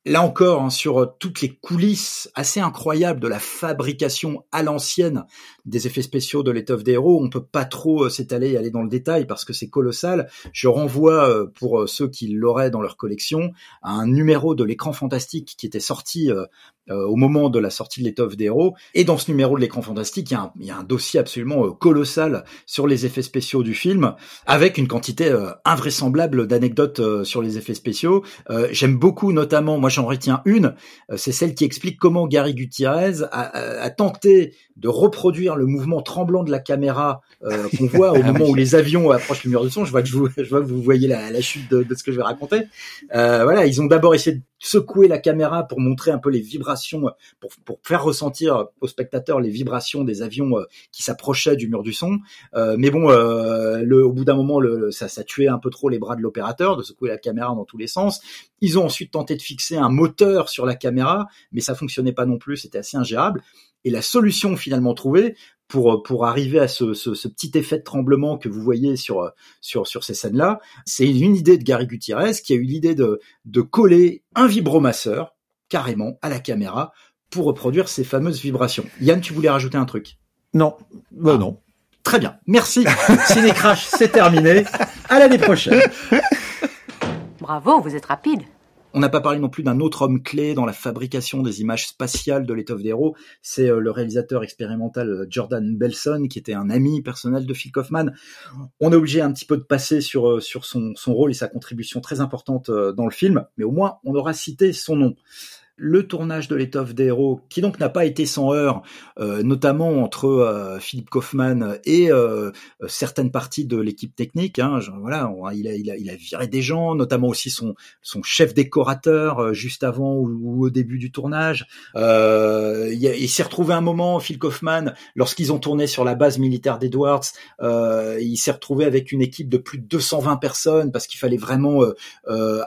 là encore, hein, sur toutes les coulisses assez incroyables de la fabrication à l'ancienne des effets spéciaux de l'étoffe des héros. On peut pas trop euh, s'étaler et aller dans le détail parce que c'est colossal. Je renvoie euh, pour euh, ceux qui l'auraient dans leur collection à un numéro de l'écran fantastique qui était sorti au moment de la sortie de l'étoffe des héros. Et dans ce numéro de l'écran fantastique, il y, a un, dossier absolument colossal sur les effets spéciaux du film, avec une quantité invraisemblable d'anecdotes sur les effets spéciaux. J'aime beaucoup, notamment, moi j'en retiens une, c'est celle qui explique comment Gary Gutierrez a tenté de reproduire le mouvement tremblant de la caméra euh, qu'on voit au ah moment où les avions approchent le mur de son. Je vois que, je, je vois que vous voyez la, la chute de, de, ce que je vais raconter. Euh, voilà, ils ont d'abord essayé de secouer la caméra pour montrer un peu les vibrations, pour, pour faire ressentir aux spectateurs les vibrations des avions euh, qui s'approchaient du mur du son. Euh, mais bon, euh, au bout d'un moment, ça, ça tuait un peu trop les bras de l'opérateur de secouer la caméra dans tous les sens. Ils ont ensuite tenté de fixer un moteur sur la caméra, mais ça fonctionnait pas non plus, c'était assez ingérable. Et la solution finalement trouvée pour pour arriver à ce, ce, ce, petit effet de tremblement que vous voyez sur sur sur ces scènes-là, c'est une idée de Gary Gutierrez qui a eu l'idée de de coller un vibromasseur carrément à la caméra pour reproduire ces fameuses vibrations. Yann, tu voulais rajouter un truc? Non, bah non. Très bien, merci. Ciné Crash, c'est terminé. À l'année prochaine. Bravo, vous êtes rapide. On n'a pas parlé non plus d'un autre homme clé dans la fabrication des images spatiales de l'étoffe d'héros. C'est euh, le réalisateur expérimental euh, Jordan Belson, qui était un ami personnel de Phil Kaufman. On est obligé un petit peu de passer sur, euh, sur son, son rôle et sa contribution très importante dans le film, mais au moins on aura cité son nom. Le tournage de l'étoffe des qui donc n'a pas été sans heurts, euh, notamment entre euh, Philippe Kaufman et euh, certaines parties de l'équipe technique. Hein, voilà, il a, viré des gens, notamment aussi son, chef décorateur juste avant ou, au début du tournage. il, il s'est retrouvé un moment, Phil Kaufman, lorsqu'ils ont tourné sur la base militaire d'Edwards, il s'est retrouvé avec une équipe de plus de 220 personnes parce qu'il fallait vraiment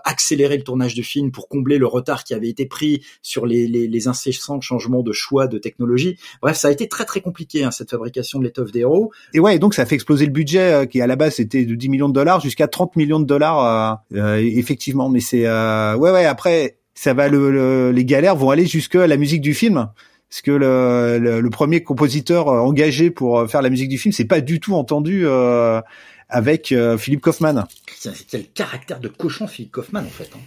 accélérer le tournage du film pour combler le retard qui avait été pris sur les, les, les, incessants changements de choix de technologie. Bref, ça a été très très compliqué hein, cette fabrication de l'étoffe des héros. Et ouais, donc ça fait exploser le budget euh, qui à la base était de 10 millions de dollars jusqu'à 30 millions de dollars euh, euh, effectivement. Mais c'est ouais ouais après ça va le, les galères vont aller jusque la musique du film parce que le, le, premier compositeur engagé pour faire la musique du film, c'est pas du tout entendu euh, avec Philippe Kaufman. C'est le caractère de cochon Philippe Kaufman en fait. Hein.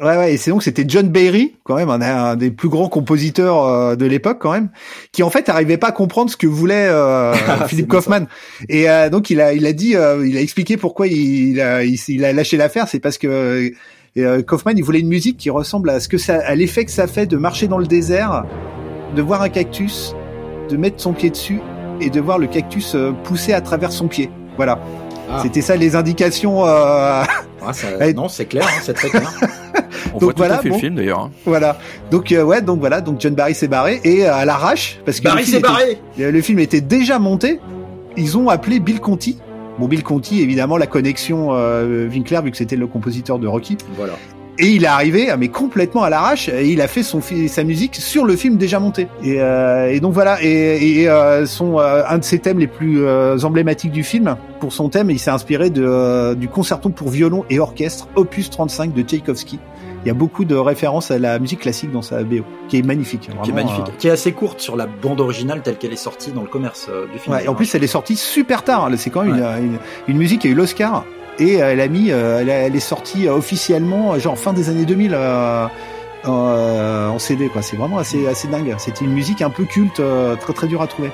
Ouais, ouais, et c'est donc c'était John Barry, quand même, un, des plus grands compositeurs euh, de l'époque, quand même, qui en fait arrivait pas à comprendre ce que voulait euh, Philippe Kaufman. Et euh, donc il a, il a dit, il a expliqué pourquoi il, a, il, a lâché l'affaire, c'est parce que Kaufman, il voulait une musique qui ressemble à ce que ça, à l'effet que ça fait de marcher dans le désert, de voir un cactus, de mettre son pied dessus et de voir le cactus pousser à travers son pied. Voilà. Ah. C'était ça les indications. Euh... Ah, ça... non, c'est clair, hein, c'est très clair. On donc, voit voilà, tout à fait le film d'ailleurs. Hein. Voilà. Donc euh, ouais, donc voilà, donc John Barry s'est barré et euh, à l'arrache parce que Barry s'est barré. le film était déjà monté. Ils ont appelé Bill Conti. Bon, Bill Conti, évidemment, la connexion euh, Winkler, vu que c'était le compositeur de Rocky. Voilà. Et il est arrivé, mais complètement à l'arrache, et il a fait son sa musique sur le film déjà monté. Et, euh, et donc voilà, et, et euh, son euh, un de ses thèmes les plus euh, emblématiques du film, pour son thème, il s'est inspiré de, euh, du concerto pour violon et orchestre, opus 35 de Tchaïkovski. Il y a beaucoup de références à la musique classique dans sa BO, qui est magnifique. Vraiment, qui est magnifique, qui est assez courte sur la bande originale telle qu'elle est sortie dans le commerce du film. Ouais, en plus, elle est sortie super tard. C'est quand même une, une, une musique qui a eu l'Oscar et euh, elle a mis, euh, elle, est sortie euh, officiellement genre fin des années 2000 en CD quoi. C'est vraiment assez assez dingue. C'était une musique un peu culte, très très dur à trouver.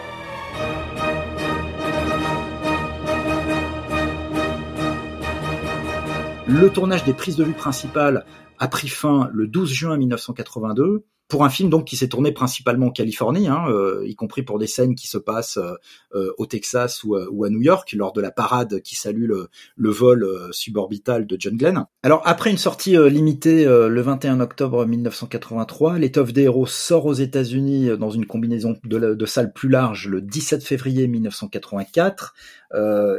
Le tournage des prises de vue principales a pris fin le 12 juin 1982 pour un film donc qui s'est tourné principalement en Californie, hein, euh, y compris pour des scènes qui se passent euh, euh, au Texas ou, ou, à New York lors de la parade qui salue le, le vol suborbital de John Glenn. Alors après une sortie limitée le 21 octobre 1983, l'étoffe des héros sort aux États-Unis dans une combinaison de, de salles plus large le 17 février 1984.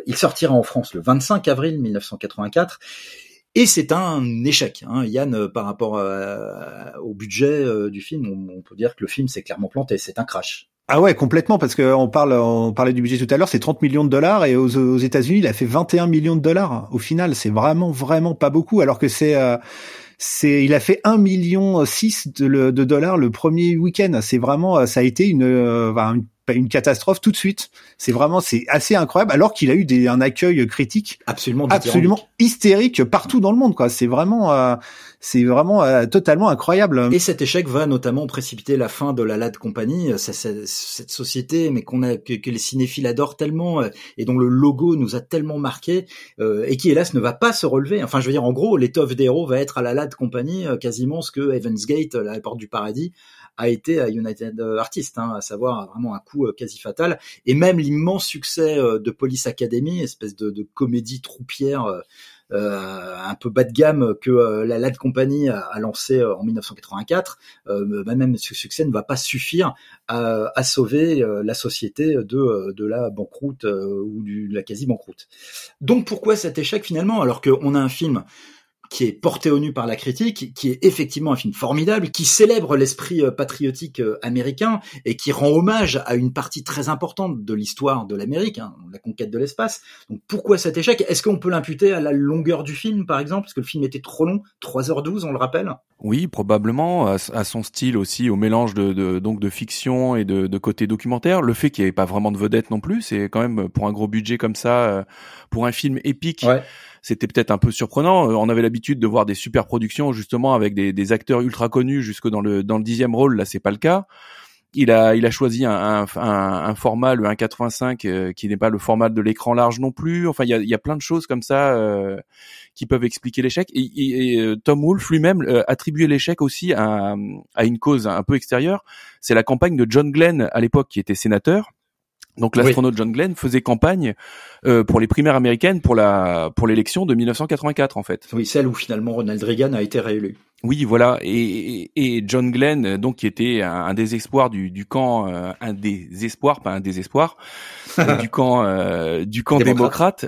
il sortira en France le 25 avril 1984 et c'est un échec. Hein. Yann, euh, par rapport au budget euh, du film, on, peut dire que le film s'est clairement planté. C'est un crash. Ah ouais, complètement, parce qu'on parle, on parlait du budget tout à l'heure, c'est 30 millions de dollars, et aux, États-Unis, il a fait 21 millions de dollars. Au final, c'est vraiment, vraiment pas beaucoup, alors que c'est, euh, c'est, il a fait 1 million 6 de, de dollars le premier week-end. C'est vraiment, ça a été une, une une catastrophe tout de suite. C'est vraiment, c'est assez incroyable, alors qu'il a eu des, un accueil critique absolument, absolument hystérique partout dans le monde. Quoi, c'est vraiment, euh, c'est vraiment euh, totalement incroyable. Et cet échec va notamment précipiter la fin de la Lad Company, cette, société, mais qu'on a que, que, les cinéphiles adorent tellement euh, et dont le logo nous a tellement marqué et qui hélas ne va pas se relever. Enfin, je veux dire, en gros, l'étoffe d'héros va être à la Lad Company quasiment ce que Evans Gate, la porte du paradis, a été à United Artists, hein, à savoir vraiment un coup euh, quasi fatal. Et même l'immense succès euh, de Police Academy, espèce de, comédie troupière. Euh, un peu bas de gamme que la Lad Company a, lancé en 1984, bah, même ce succès ne va pas suffire à, sauver la société de, de la banqueroute ou de la quasi banqueroute. Donc pourquoi cet échec finalement alors qu'on a un film qui est porté au nu par la critique, qui est effectivement un film formidable, qui célèbre l'esprit euh, patriotique euh, américain et qui rend hommage à une partie très importante de l'histoire de l'Amérique, hein, la conquête de l'espace. Donc pourquoi cet échec? Est-ce qu'on peut l'imputer à la longueur du film, par exemple, parce que le film était trop long, 3h12, on le rappelle Oui, probablement, à, son style aussi, au mélange de, donc de fiction et de, côté documentaire. Le fait qu'il n'y avait pas vraiment de vedette non plus, c'est quand même pour un gros budget comme ça, euh, pour un film épique. Ouais c'était peut-être un peu surprenant. Euh, on avait l'habitude de voir des super productions justement avec des, acteurs ultra connus jusque dans le dixième rôle. Là, c'est pas le cas. Il a, il a choisi un, un, un, format, le 1.85, euh, qui n'est pas le format de l'écran large non plus. Enfin, il y a, plein de choses comme ça euh, qui peuvent expliquer l'échec. Et, euh, Tom Wolfe lui-même attribuait l'échec aussi à, à une cause un peu extérieure. C'est la campagne de John Glenn à l'époque, qui était sénateur donc l'astronaute John Glenn faisait campagne euh, pour les primaires américaines pour la pour l'élection de 1984 en fait. Oui, celle où finalement Ronald Reagan a été réélu. Oui, voilà. Et, et John Glenn, donc qui était un, désespoir du, du camp, euh, un désespoir, pas un désespoir, euh, du camp euh, du camp démocrate.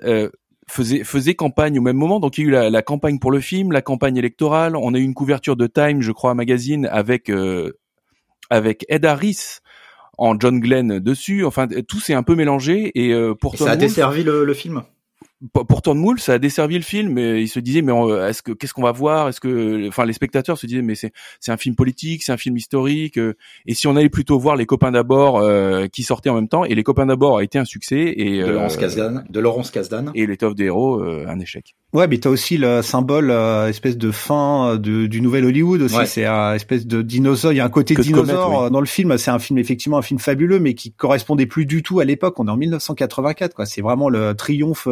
faisait faisait campagne au même moment donc il y a eu la, la, campagne pour le film la campagne électorale on a eu une couverture de Time je crois magazine avec avec Ed Harris en John Glenn dessus. Enfin, tout s'est un peu mélangé et euh, pour ça a desservi le, le film pour Tom Moule, ça a desservi le film. Mais il se disait, mais est-ce que qu'est-ce qu'on va voir? Est-ce que, enfin, les spectateurs se disaient, mais c'est c'est un film politique, c'est un film historique. Euh, et si on allait plutôt voir les copains d'abord euh, qui sortaient en même temps, et les copains d'abord a été un succès et de Laurence Kasdan, de Laurence Kasdan, et l'étoffe des héros un échec. Ouais, mais t'as aussi le symbole espèce de fin de, du nouvel Hollywood aussi. C'est un espèce de dinosaure. Il y a un côté dinosaure dans le film. C'est un film effectivement un film fabuleux, mais qui correspondait plus du tout à l'époque. On est en 1984, quoi. C'est vraiment le triomphe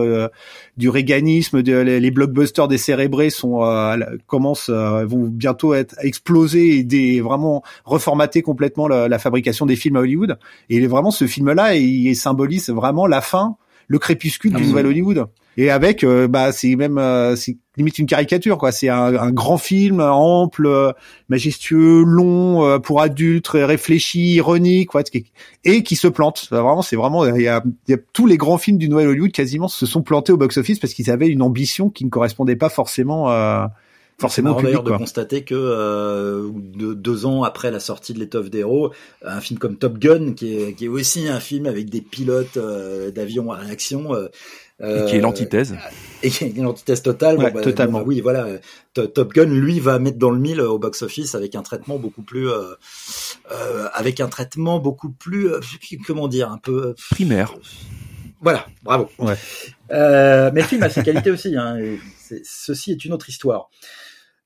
du réganisme, de, les, blockbusters décérébrés sont euh, commencent euh, vont bientôt être explosés et des vraiment reformater complètement la, fabrication des films à Hollywood. Et vraiment ce film-là, il, symbolise vraiment la fin, le crépuscule du ah nouvel Hollywood et avec euh, bah c'est même euh, c'est limite une caricature quoi. C'est un, un, grand film ample majestueux long euh, pour adultes réfléchi ironique quoi et qui se plante. Vraiment c'est vraiment il y a, y a, tous les grands films du Nouvel Hollywood quasiment se sont plantés au box office parce qu'ils avaient une ambition qui ne correspondait pas forcément forcément C'est d'ailleurs de constater que euh, deux ans après la sortie de l'étoffe d'héros, un film comme Top Gun, qui est, qui est aussi un film avec des pilotes euh, d'avions à réaction, euh, et qui est l'antithèse. Et qui est l'antithèse totale. Ouais, bah, totalement. oui, voilà. Top Gun, lui, va mettre dans le mille au box-office avec un traitement beaucoup plus, euh, euh, avec un traitement beaucoup plus, euh, comment dire, un peu primaire. Voilà, bravo. Ouais. mais le film a ses qualités aussi. Hein, ceci est une autre histoire.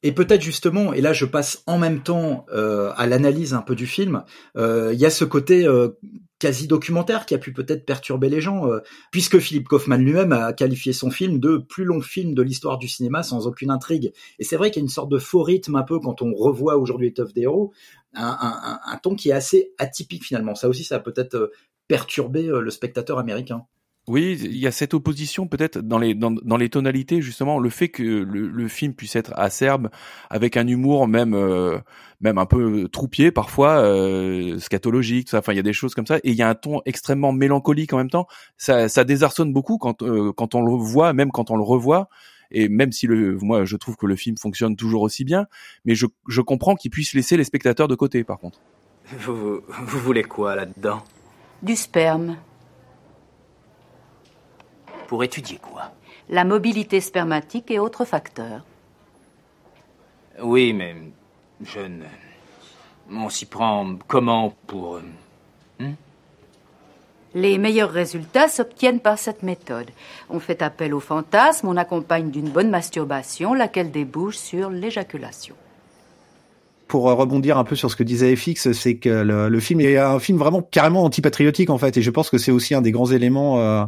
Et peut-être justement, et là je passe en même temps euh, à l'analyse un peu du film, euh, il y a ce côté euh, quasi documentaire qui a pu peut-être perturber les gens, puisque Philippe Kaufman lui-même a qualifié son film de plus long film de l'histoire du cinéma sans aucune intrigue. Et c'est vrai qu'il y a une sorte de faux rythme un peu quand on revoit aujourd'hui Étoffe des héros, un, un, un, ton qui est assez atypique finalement. Ça aussi, ça a peut-être perturbé le spectateur américain. Oui, il y a cette opposition peut-être dans les dans, dans, les tonalités justement, le fait que le, le, film puisse être acerbe avec un humour même euh, même un peu troupier parfois, euh, scatologique, tout ça. Enfin, il y a des choses comme ça et il y a un ton extrêmement mélancolique en même temps. Ça, ça désarçonne beaucoup quand euh, quand on le voit, même quand on le revoit. Et même si le, moi, je trouve que le film fonctionne toujours aussi bien, mais je, je comprends qu'il puisse laisser les spectateurs de côté, par contre. Vous, vous voulez quoi là-dedans? Du sperme. Pour étudier quoi La mobilité spermatique et autres facteurs. Oui, mais je ne... On s'y prend comment pour... Euh, hmm? Les meilleurs résultats s'obtiennent par cette méthode. On fait appel au fantasme, on accompagne d'une bonne masturbation, laquelle débouche sur l'éjaculation pour rebondir un peu sur ce que disait FX, c'est que le, film est un film vraiment carrément antipatriotique en fait, et je pense que c'est aussi un des grands éléments euh,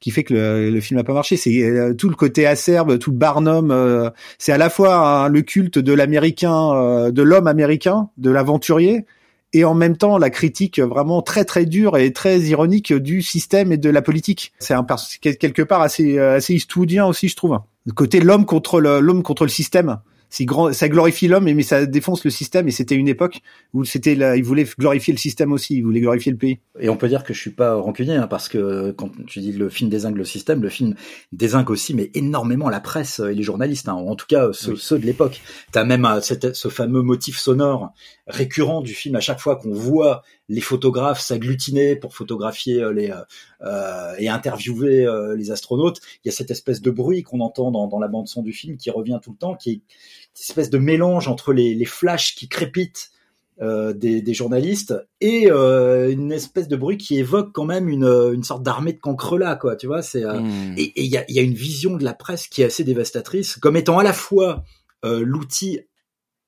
qui fait que le, film n'a pas marché. C'est euh, tout le côté acerbe, tout le Barnum. Euh, c'est à la fois hein, le culte de l'américain, de l'homme américain, de l'aventurier, et en même temps la critique vraiment très très dure et très ironique du système et de la politique. C'est un quelque part assez assez eastwoodien aussi, je trouve. Le côté l'homme contre l'homme contre le système ça glorifie l'homme, mais ça défonce le système. Et c'était une époque où c'était là, ils voulaient glorifier le système aussi, ils voulaient glorifier le pays. Et on peut dire que je suis pas rancunier, hein, parce que quand tu dis le film désingue le système, le film désingue aussi, mais énormément la presse et les journalistes, hein, en tout cas ceux, de l'époque. T'as même euh, ce fameux motif sonore récurrent du film à chaque fois qu'on voit les photographes s'agglutiner pour photographier euh, les euh, et interviewer les astronautes. Il y a cette espèce de bruit qu'on entend dans, dans la bande son du film qui revient tout le temps, qui est espèce de mélange entre les, les flashs qui crépitent euh, des, des, journalistes et euh, une espèce de bruit qui évoque quand même une, une sorte d'armée de cancrelats, quoi. Tu vois, c'est euh, hmm. et il y a, y a, une vision de la presse qui est assez dévastatrice, comme étant à la fois euh, l'outil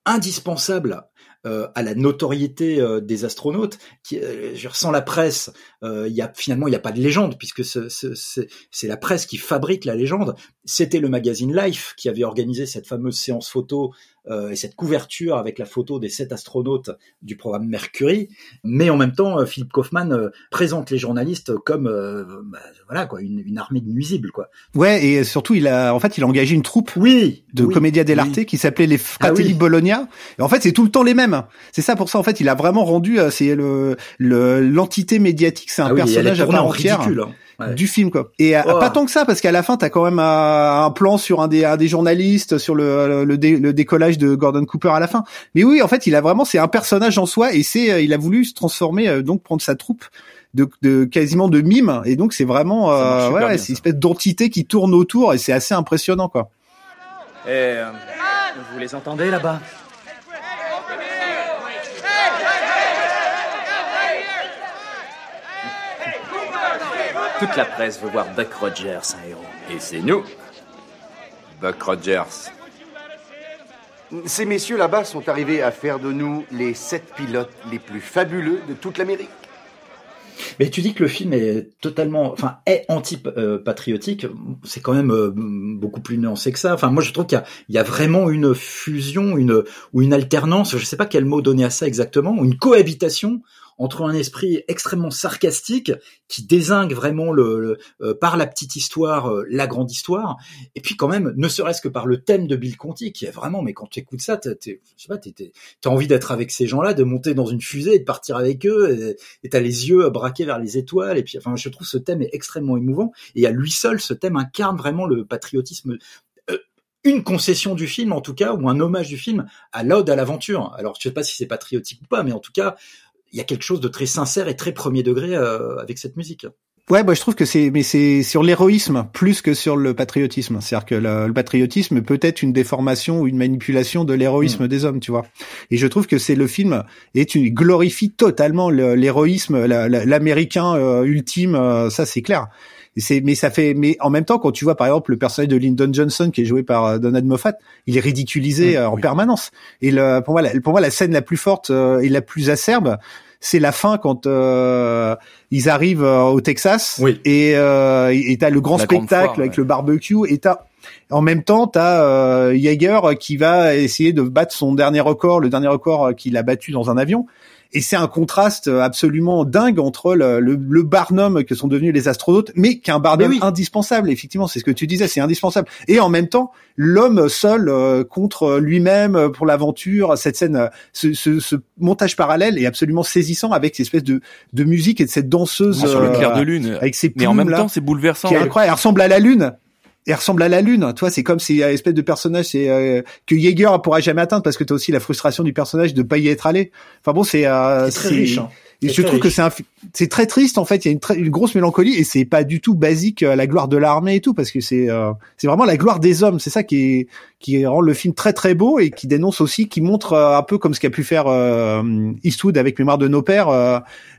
indispensable euh, à la notoriété euh, des astronautes. Qui, euh, sans la presse, il y a finalement il n'y a pas de légende puisque c'est la presse qui fabrique la légende. C'était le magazine Life qui avait organisé cette fameuse séance photo euh, et cette couverture avec la photo des sept astronautes du programme Mercury, mais en même temps, euh, Philippe Kaufman euh, présente les journalistes comme bah, voilà quoi, une, une, armée de nuisibles quoi. Ouais, et surtout il a en fait il a engagé une troupe oui, de oui, comédia dell'arte qui s'appelait les Fratelli ah Bologna. Et en fait, c'est tout le temps les mêmes. C'est ça pour ça en fait, il a vraiment rendu c'est le l'entité médiatique, c'est un ah personnage à part entière. Ridicule, hein du film quoi. Et oh. pas tant que ça parce qu'à la fin t'as quand même un, plan sur un des, un des journalistes sur le, le, le, décollage de Gordon Cooper à la fin. Mais oui, en fait, il a vraiment c'est un personnage en soi et c'est euh, il a voulu se transformer euh, donc prendre sa troupe de, de quasiment de mime et donc c'est vraiment euh, ouais, c'est une espèce d'entité qui tourne autour et c'est assez impressionnant quoi. Et euh, vous les entendez là-bas? Toute la presse veut voir Buck Rogers, un héros. Et c'est nous, Buck Rogers. Ces messieurs là-bas sont arrivés à faire de nous les sept pilotes les plus fabuleux de toute l'Amérique. Mais tu dis que le film est totalement, enfin, est anti-patriotique. C'est quand même euh, beaucoup plus nuancé que ça. Enfin, moi, je trouve qu'il y, y, a vraiment une fusion, une ou une alternance. Je sais pas quel mot donner à ça exactement, une cohabitation entre un esprit extrêmement sarcastique qui désingue vraiment le, euh, par la petite histoire euh, la grande histoire et puis quand même ne serait-ce que par le thème de Bill Conti qui est vraiment mais quand tu écoutes ça t'es, je sais pas t'as envie d'être avec ces gens-là de monter dans une fusée et de partir avec eux et t'as les yeux braqués vers les étoiles et puis enfin je trouve ce thème est extrêmement émouvant et à lui seul ce thème incarne vraiment le patriotisme euh, une concession du film en tout cas ou un hommage du film à l'ode à l'aventure. Alors je sais pas si c'est patriotique ou pas, mais en tout cas il y a quelque chose de très sincère et très premier degré euh, avec cette musique. Ouais, bah, je trouve que c'est, mais c'est sur l'héroïsme plus que sur le patriotisme. C'est-à-dire que le, patriotisme peut être une déformation ou une manipulation de l'héroïsme mm. des hommes, tu vois. Et je trouve que c'est le film est une glorifie totalement l'héroïsme, l'américain euh, ultime. Euh, ça, c'est clair. C'est, mais ça fait, mais en même temps, quand tu vois par exemple le personnage de Lyndon Johnson qui est joué par Donald Moffat, il est ridiculisé mm, en permanence. Et le, pour moi, la, pour moi, la scène la plus forte et la plus acerbe, c'est la fin quand euh, ils arrivent euh, au Texas oui. et euh, et t'as le grand spectacle avec le barbecue et t'as en même temps t'as euh, Jaeger qui va essayer de battre son dernier record, le dernier record qu'il a battu dans un avion et c'est un contraste absolument dingue entre le, le, Barnum que sont devenus les astronautes, mais qu'un Barnum indispensable. Effectivement, c'est ce que tu disais, c'est indispensable. Et en même temps, l'homme seul euh, contre lui-même pour l'aventure. Cette scène, euh, ce, ce, ce, montage parallèle est absolument saisissant avec cette espèce de, de musique et de cette danseuse sur le clair de euh, lune. Avec ses mais en même temps, c'est bouleversant. Qui est incroyable. Elle ressemble à la lune elle ressemble à la lune. Toi, c'est comme c'est une espèce de personnage c'est euh, que Jaeger pourra jamais atteindre parce que t'as aussi la frustration du personnage de pas y être allé. Enfin bon, c'est euh, très riche. Hein. Et je trouve que c'est c'est très triste en fait. Il y a une, une grosse mélancolie et c'est pas du tout basique à la gloire de l'armée et tout parce que c'est euh, c'est vraiment la gloire des hommes. C'est ça qui est qui rend le film très très beau et qui dénonce aussi, qui montre euh, un peu comme ce qu'a pu faire euh, Eastwood avec Mémoire de nos pères,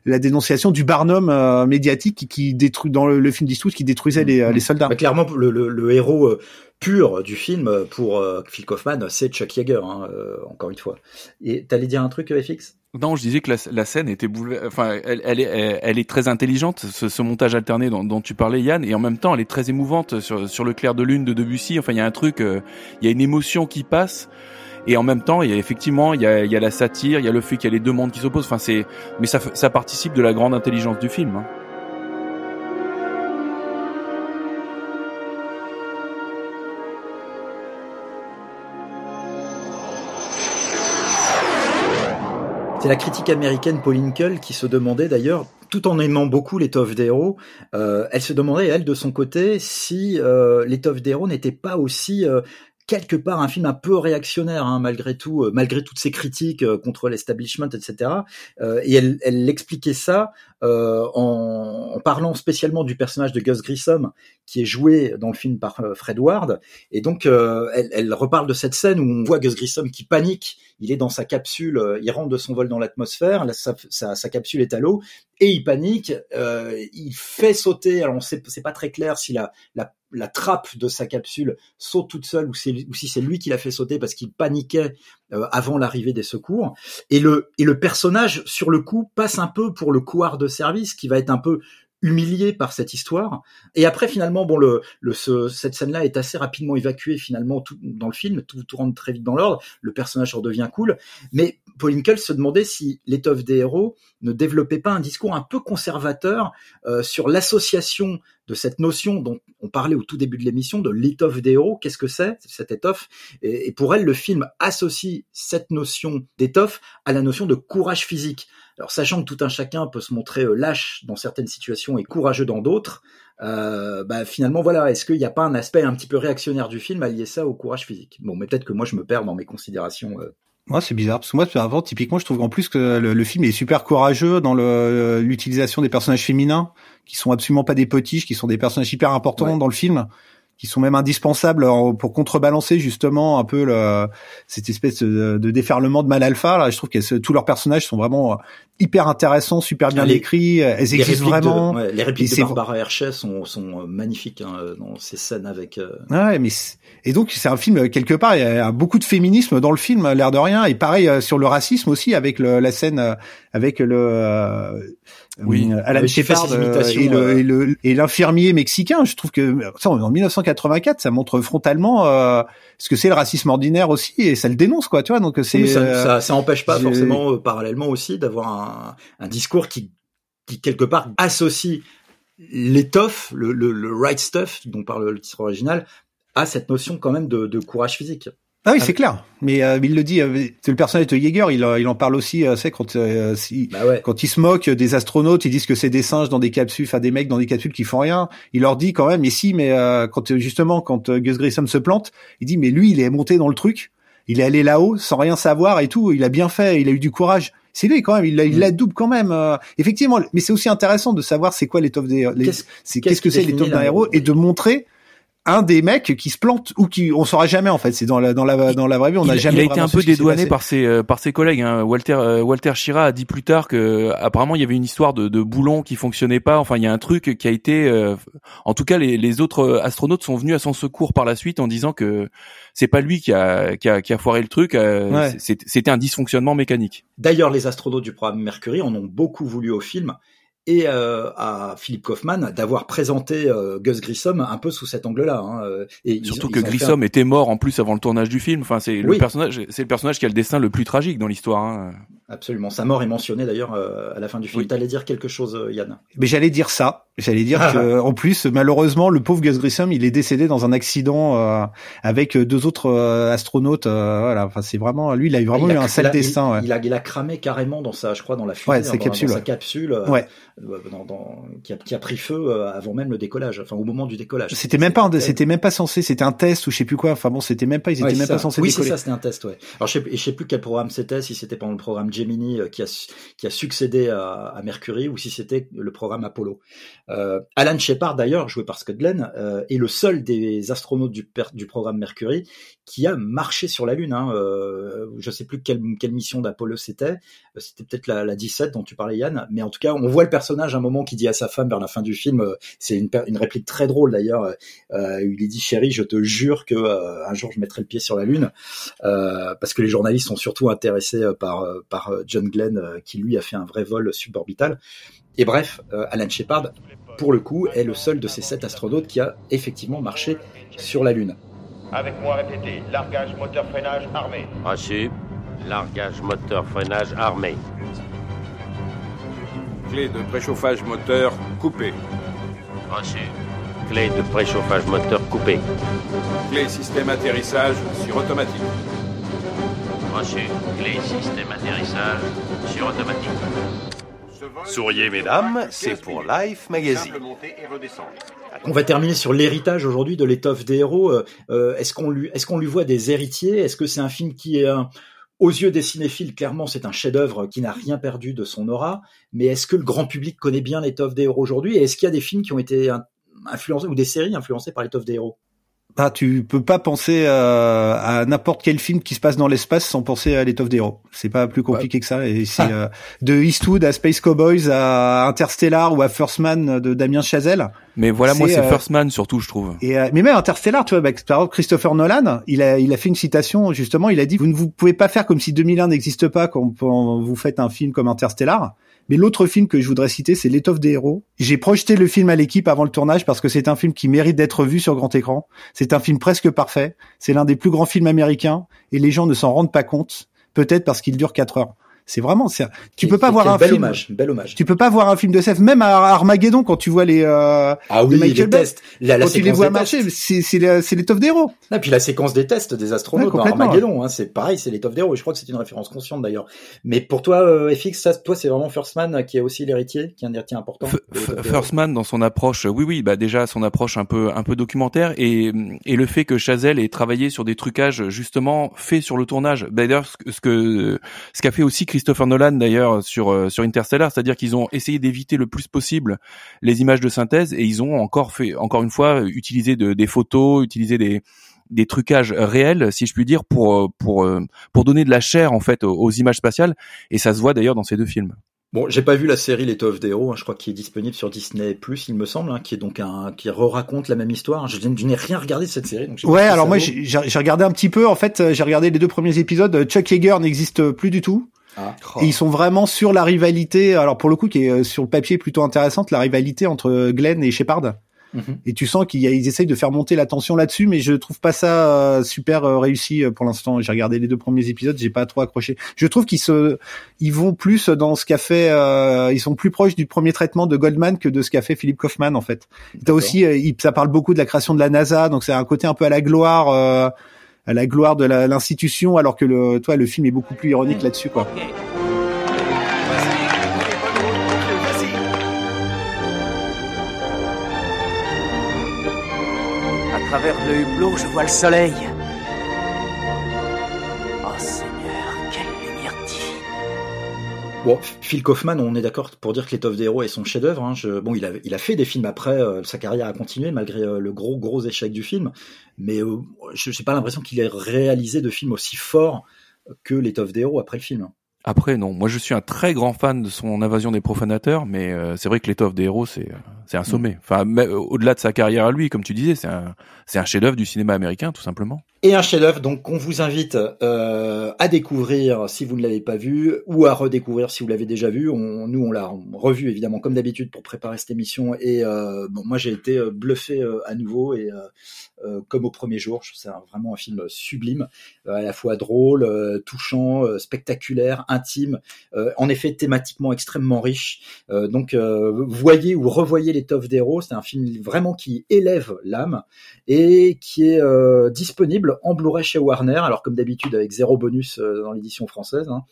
la dénonciation du Barnum médiatique qui, qui, détruit dans le, film d'Eastwood qui détruisait les, les soldats. Bah, clairement, le, le, le héros pur du film pour Phil Kaufman, c'est Chuck Yeager, hein, encore une fois. Et t'allais dire un truc, FX non, je disais que la, scène était bouleversante. Enfin, elle, est, elle, est très intelligente, ce, ce montage alterné dont, tu parlais, Yann, et en même temps, elle est très émouvante sur, sur le clair de lune de Debussy. Enfin, il y a un truc, euh, il y a une émotion qui passe, et en même temps, il y a effectivement, il y a, y a la satire, il y a le fait qu'il y a les deux mondes qui s'opposent. Enfin, c'est, mais ça, ça participe de la grande intelligence du film. Hein. C'est la critique américaine Pauline Kull qui se demandait d'ailleurs, tout en aimant beaucoup l'étoffe des héros, euh, elle se demandait elle de son côté si euh, l'étoffe des héros n'était pas aussi euh, quelque part un film un peu réactionnaire hein, malgré tout, euh, malgré toutes ces critiques euh, contre l'establishment, etc. Et elle, elle expliquait ça en, en, parlant spécialement du personnage de Gus Grissom qui est joué dans le film par Fred Ward. Et donc elle, elle, reparle de cette scène où on voit Gus Grissom qui panique il est dans sa capsule, euh, il rentre de son vol dans l'atmosphère, sa, capsule est à l'eau et il panique. Euh, il fait sauter. Alors on sait, c'est pas très clair si la, trappe de sa capsule saute toute seule ou, ou si c'est lui qui l'a fait sauter parce qu'il paniquait euh, avant l'arrivée des secours. Et le et le personnage sur le coup passe un peu pour le couard de service qui va être un peu humilié par cette histoire. Et après, finalement, bon, le, le ce, cette scène-là est assez rapidement évacuée finalement tout, dans le film, tout, tout rentre très vite dans l'ordre, le personnage redevient cool. Mais Paul Inkel se demandait si l'étoffe des héros ne développait pas un discours un peu conservateur euh, sur l'association de cette notion dont on parlait au tout début de l'émission, de l'étoffe des héros. Qu'est-ce que c'est, cette étoffe? Et, pour elle, le film associe cette notion d'étoffe à la notion de courage physique. Alors sachant que tout un chacun peut se montrer euh, lâche dans certaines situations et courageux dans d'autres, euh, bah, finalement voilà, est-ce qu'il n'y a pas un aspect un petit peu réactionnaire du film à lier ça au courage physique? Bon, mais peut-être que moi je me perds dans mes considérations. Euh. Moi, c'est bizarre parce que moi, avant, typiquement, je trouve en plus que le, film est super courageux dans l'utilisation des personnages féminins qui sont absolument pas des potiches, qui sont des personnages hyper importants dans le film qui sont même indispensables pour contrebalancer justement un peu le, cette espèce de, déferlement de mal alpha. Là, je trouve que tous leurs personnages sont vraiment hyper intéressants, super bien écrits. Elles existent vraiment. ouais, les répliques de Barbara Hershey sont, sont euh, magnifiques hein, dans ces scènes avec. Euh... Ouais, mais et donc c'est un film quelque part il y a beaucoup de féminisme dans le film, l'air de rien. Et pareil euh, sur le racisme aussi avec le, la scène euh, avec le oui, Alan Shepard et l'infirmier mexicain. Je trouve que ça, en 1984, ça montre frontalement euh, ce que c'est le racisme ordinaire aussi, et ça le dénonce, quoi. Tu vois, donc c'est ça, ça, ça, empêche pas forcément euh, parallèlement aussi d'avoir un, un, discours qui, qui quelque part associe l'étoffe, le, le, le right stuff dont parle le titre original, à cette notion quand même de, de courage physique. Ah oui, c'est clair. Mais euh, il le dit, euh, c'est le personnage de Jaeger, il, il en parle aussi, euh, c'est quand euh, si, bah quand il se moque des astronautes, ils disent que c'est des singes dans des capsules, enfin des mecs dans des capsules qui font rien. Il leur dit quand même, mais si, mais quand justement quand Gus Grissom se plante, il dit mais lui il est monté dans le truc, il est allé là-haut sans rien savoir et tout, il a bien fait, il a eu du courage. C'est lui quand même, il, il mm. la double quand même. effectivement, mais c'est aussi intéressant de savoir c'est quoi l'étoffe des, qu'est-ce que c'est l'étoffe d'un héros et de montrer un des mecs qui se plante ou qui on saura jamais en fait. C'est dans la dans la dans la vraie vie on n'a jamais il a été un peu dédouané par ses euh, par ses collègues hein. Walter euh, Walter Shira a dit plus tard que apparemment il y avait une histoire de, de boulon qui fonctionnait pas. Enfin il y a un truc qui a été euh, en tout cas les, les autres astronautes sont venus à son secours par la suite en disant que c'est pas lui qui a qui a, qui a foiré le truc. C'était un dysfonctionnement mécanique. D'ailleurs les astronautes du programme Mercury en ont beaucoup voulu au film et euh, à Philippe Kaufman d'avoir présenté euh, Gus Grissom un peu sous cet angle-là. Hein, euh, et surtout que Grissom était mort en plus avant le tournage du film. Enfin, c'est le personnage, c'est le personnage qui a le destin le plus tragique dans l'histoire. Hein. Absolument. Sa mort est mentionnée d'ailleurs à la fin du film. Oui. T'allais dire quelque chose, Yann? Mais j'allais dire ça. J'allais dire que, en plus, malheureusement, le pauvre Gus Grissom, il est décédé dans un accident avec deux autres astronautes. voilà. Enfin, c'est vraiment lui, il a eu vraiment eu un sale destin. Ouais. Il, a, il a cramé carrément dans sa, je crois, dans la fusée, ouais, sa capsule. Dans sa capsule. Euh, dans, dans, qui, a, qui, a, pris feu euh, avant même le décollage, enfin au moment du décollage. C'était même pas, c'était même pas censé, c'était un test ou je sais plus quoi. Enfin bon, c'était même pas, ils étaient ouais, même pas censés oui, décoller. Oui, c'est ça, c'était un test. Ouais. Alors je sais, je sais plus quel programme c'était, si c'était pendant le programme Gemini euh, qui a qui a succédé à, à Mercury ou si c'était le programme Apollo. Euh, Alan Shepard d'ailleurs, joué par Scott Glenn, euh, est le seul des astronautes du, du programme Mercury qui a marché sur la Lune. Hein. Euh, je sais plus quelle, mission d'Apollo c'était. C'était peut-être la, la 17 dont tu parlais Yann, mais en tout cas on voit le personnage à un moment qui dit à sa femme vers la fin du film, euh, c'est une, réplique très drôle d'ailleurs, euh, il lui dit chérie, je te jure que euh, un jour je mettrai le pied sur la lune, euh, parce que les journalistes sont surtout intéressés euh, par John Glenn qui lui a fait un vrai vol suborbital. Et bref, Alan Shepard, pour le coup, est le seul de ces sept astronautes qui a effectivement marché sur la lune. Avec moi, répétez. Largage, moteur, freinage, armé. Reçu. Largage, moteur, freinage, armé. Clé de préchauffage moteur coupée. Reçu. Clé de préchauffage moteur coupée. Clé système atterrissage sur automatique. Reçu. Clé système atterrissage sur automatique. Souriez mesdames, c'est pour Life Magazine. On va terminer sur l'héritage aujourd'hui de l'étoffe des héros. Euh, est-ce qu'on lui, est-ce qu'on lui voit des héritiers? Est-ce que c'est un film qui est un, aux yeux des cinéphiles, clairement, c'est un chef-d'œuvre qui n'a rien perdu de son aura. Mais est-ce que le grand public connaît bien l'étoffe des héros aujourd'hui? Et est-ce qu'il y a des films qui ont été influencés ou des séries influencées par l'étoffe des héros? Ah, tu peux pas penser euh, à n'importe quel film qui se passe dans l'espace sans penser à l'étoffe des héros. C'est pas plus compliqué que ça. Et c'est euh, de Eastwood à Space Cowboys à Interstellar ou à First Man de Damien Chazelle. Mais voilà, moi c'est First Man surtout, je trouve. Et mais même Interstellar, tu vois, bah, par exemple Christopher Nolan, il a il a fait une citation justement. Il a dit vous ne vous pouvez pas faire comme si 2001 n'existe pas quand vous faites un film comme Interstellar. Mais l'autre film que je voudrais citer, c'est L'étoffe des héros. J'ai projeté le film à l'équipe avant le tournage parce que c'est un film qui mérite d'être vu sur grand écran. C'est un film presque parfait. C'est l'un des plus grands films américains et les gens ne s'en rendent pas compte. Peut-être parce qu'il dure quatre heures. C'est vraiment c'est tu peux pas voir un bel film hommage, bel hommage. Tu peux pas voir un film de SF même à Armageddon quand tu vois les euh, ah oui, Michael les tests. La, la quand tu les vois marcher, c'est c'est c'est l'étoffe d'héros. Et puis la séquence des tests des astronautes Ouais, dans Armageddon, hein, c'est pareil, c'est l'étoffe d'héros. Et je crois que c'est une référence consciente d'ailleurs. Mais pour toi, euh, FX, ça, toi, c'est vraiment First Man qui est aussi l'héritier, qui est un héritier important. First Man dans son approche, oui oui, bah déjà son approche un peu un peu documentaire et et le fait que Chazelle ait travaillé sur des trucages justement faits sur le tournage. Bah, D'ailleurs ce que ce que ce qu'a fait aussi Christopher Nolan d'ailleurs sur euh, sur Interstellar, c'est-à-dire qu'ils ont essayé d'éviter le plus possible les images de synthèse et ils ont encore fait encore une fois utilisé de, des photos, utilisé des des trucages réels, si je puis dire, pour pour pour donner de la chair en fait aux, aux images spatiales et ça se voit d'ailleurs dans ces deux films. Bon, j'ai pas vu la série L'étoffe des héros, hein, je crois qu'il est disponible sur Disney+, il me semble, hein, qui est donc un qui re-raconte la même histoire. Je, je n'ai rien regardé de cette série, donc Ouais, alors moi j'ai regardé un petit peu. En fait, euh, j'ai regardé les deux premiers épisodes. Chuck Yeager n'existe plus du tout. Ah. Et ils sont vraiment sur la rivalité. Alors pour le coup, qui est euh, sur le papier plutôt intéressante, la rivalité entre Glenn et Shepard. Mhm. Et tu sens qu'ils ils essayent de faire monter la tension là-dessus, mais je trouve pas ça euh, super euh, réussi pour l'instant. J'ai regardé les deux premiers épisodes, j'ai pas trop accroché. Je trouve qu'ils se, ils vont plus dans ce qu'a fait, euh, ils sont plus proches du premier traitement de Goldman que de ce qu'a fait Philip Kaufman en fait. T'as aussi, ça parle beaucoup de la création de la NASA, donc c'est un côté un peu à la gloire. euh, à la gloire de la- l'institution, alors que le, toi, le film est beaucoup plus ironique là-dessus, quoi. À travers le hublot, je vois le soleil. Bon, Phil Kaufman, on est d'accord pour dire que l'étoffe des héros est son chef-d'œuvre. Hein. Bon, il a, il a fait des films après, euh, sa carrière a continué malgré euh, le gros gros échec du film, mais euh, je n'ai pas l'impression qu'il ait réalisé de film aussi fort que l'étoffe des héros après le film. Après, non. Moi, je suis un très grand fan de son Invasion des profanateurs, mais euh, c'est vrai que l'étoffe des héros, c'est c'est un sommet. Enfin, mais, euh, au-delà de sa carrière à lui, comme tu disais, c'est un c'est un chef-d'œuvre du cinéma américain, tout simplement. Et un chef-d'œuvre, donc qu'on vous invite euh, à découvrir si vous ne l'avez pas vu ou à redécouvrir si vous l'avez déjà vu. On, nous, on l'a revu évidemment comme d'habitude pour préparer cette émission. Et euh, bon, moi, j'ai été euh, bluffé euh, à nouveau et euh, comme au premier jour. C'est vraiment un film sublime, à la fois drôle, touchant, spectaculaire, intime, en effet thématiquement extrêmement riche. Donc, voyez ou revoyez l'étoffe des héros. C'est un film vraiment qui élève l'âme et qui est euh, disponible en Blu-ray chez Warner, alors comme d'habitude avec zéro bonus euh, dans l'édition française. hein.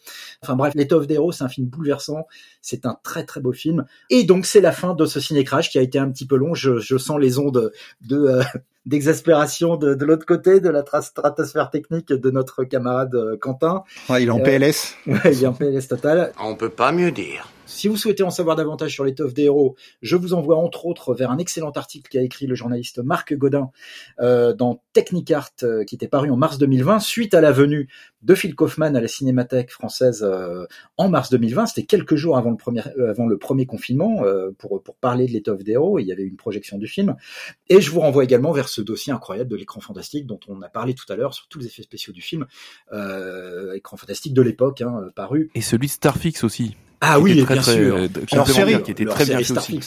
Enfin bref, L'étoffe des héros, c'est un film bouleversant, c'est un très très beau film. Et donc c'est la fin de ce ciné-crash qui a été un petit peu long, je, je sens les ondes de... euh, d'exaspération de, de l'autre côté de la tra- stratosphère technique de notre camarade euh, Quentin. Ouais, il est en Euh, PLS. Ouais, il est en PLS total. On peut pas mieux dire. Si vous souhaitez en savoir davantage sur l'étoffe des héros, je vous envoie entre autres vers un excellent article qu'a écrit le journaliste Marc Godin euh, dans Technicart, euh, qui était paru en mars 2020, suite à la venue de Phil Kaufman à la Cinémathèque française euh, en mars 2020. C'était quelques jours avant le premier, confinement pour, parler de l'étoffe des héros. Il y avait une projection du film. Et je vous renvoie également vers ce dossier incroyable de l'écran fantastique dont on a parlé tout à l'heure sur tous les effets spéciaux du film. Écran fantastique de l'époque, hein, paru. Et celui de Starfix aussi. Ah oui, très, bien très, sûr. euh, Alors, série, qui était très bien aussi.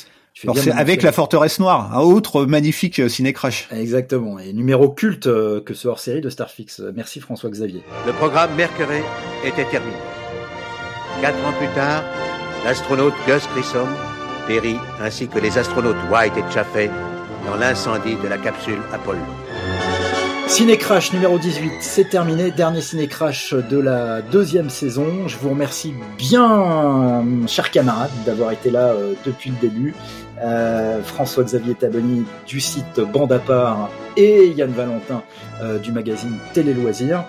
Alors c'est avec la forteresse noire, un autre magnifique euh, ciné-crash. Exactement, et numéro culte euh, que ce hors-série de Starfix. Merci François Xavier. Le programme Mercury était terminé. Quatre ans plus tard, l'astronaute Gus Grissom périt ainsi que les astronautes White et Chaffee dans l'incendie de la capsule Apollo. Ciné Crash numéro 18, c'est terminé. Dernier Ciné Crash de la deuxième saison. Je vous remercie bien, chers camarades, d'avoir été là euh, depuis le début. Euh, François-Xavier Taboni du site Bande à et Yann Valentin euh, du magazine Télé Loisirs.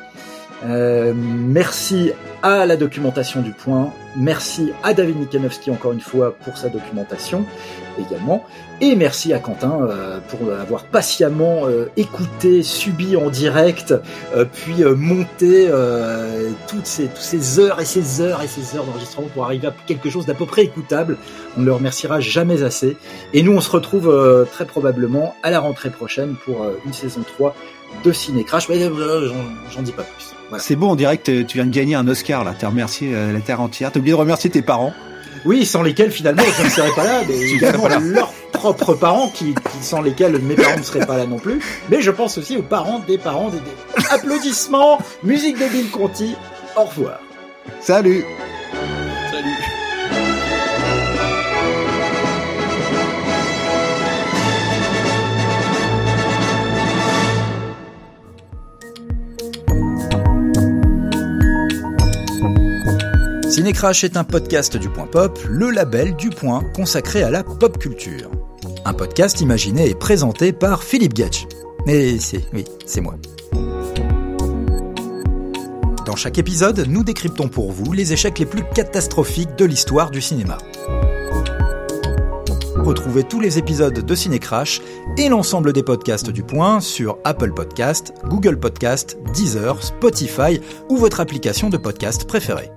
Euh, merci à la documentation du point. Merci à David Nikanowski encore une fois pour sa documentation également. Et merci à Quentin euh, pour avoir patiemment euh, écouté, subi en direct, euh, puis monté toutes ces, toutes ces heures et ces heures et ces heures d'enregistrement pour arriver à quelque chose d'à peu près écoutable. On ne le remerciera jamais assez. Et nous, on se retrouve très probablement à la rentrée prochaine pour une saison 3 de Ciné Crash. Mais j'en dis pas plus. C'est bon, en direct, tu viens de gagner un Oscar là. T'as remercié la terre entière. T'as oublié de remercier tes parents. Oui, sans lesquels finalement je ne serais pas là, mais également leurs propres parents, qui, sans lesquels mes parents ne seraient pas là non plus. Mais je pense aussi aux parents des parents des, applaudissements, musique de Bill Conti. Au revoir. Salut. Cinécrash est un podcast du Point Pop, le label du Point consacré à la pop culture. Un podcast imaginé et présenté par Philippe Getch. Mais c'est, oui, c'est moi. Dans chaque épisode, nous décryptons pour vous les échecs les plus catastrophiques de l'histoire du cinéma. Retrouvez tous les épisodes de Cinécrash et l'ensemble des podcasts du Point sur Apple Podcast, Google Podcast, Deezer, Spotify ou votre application de podcast préférée.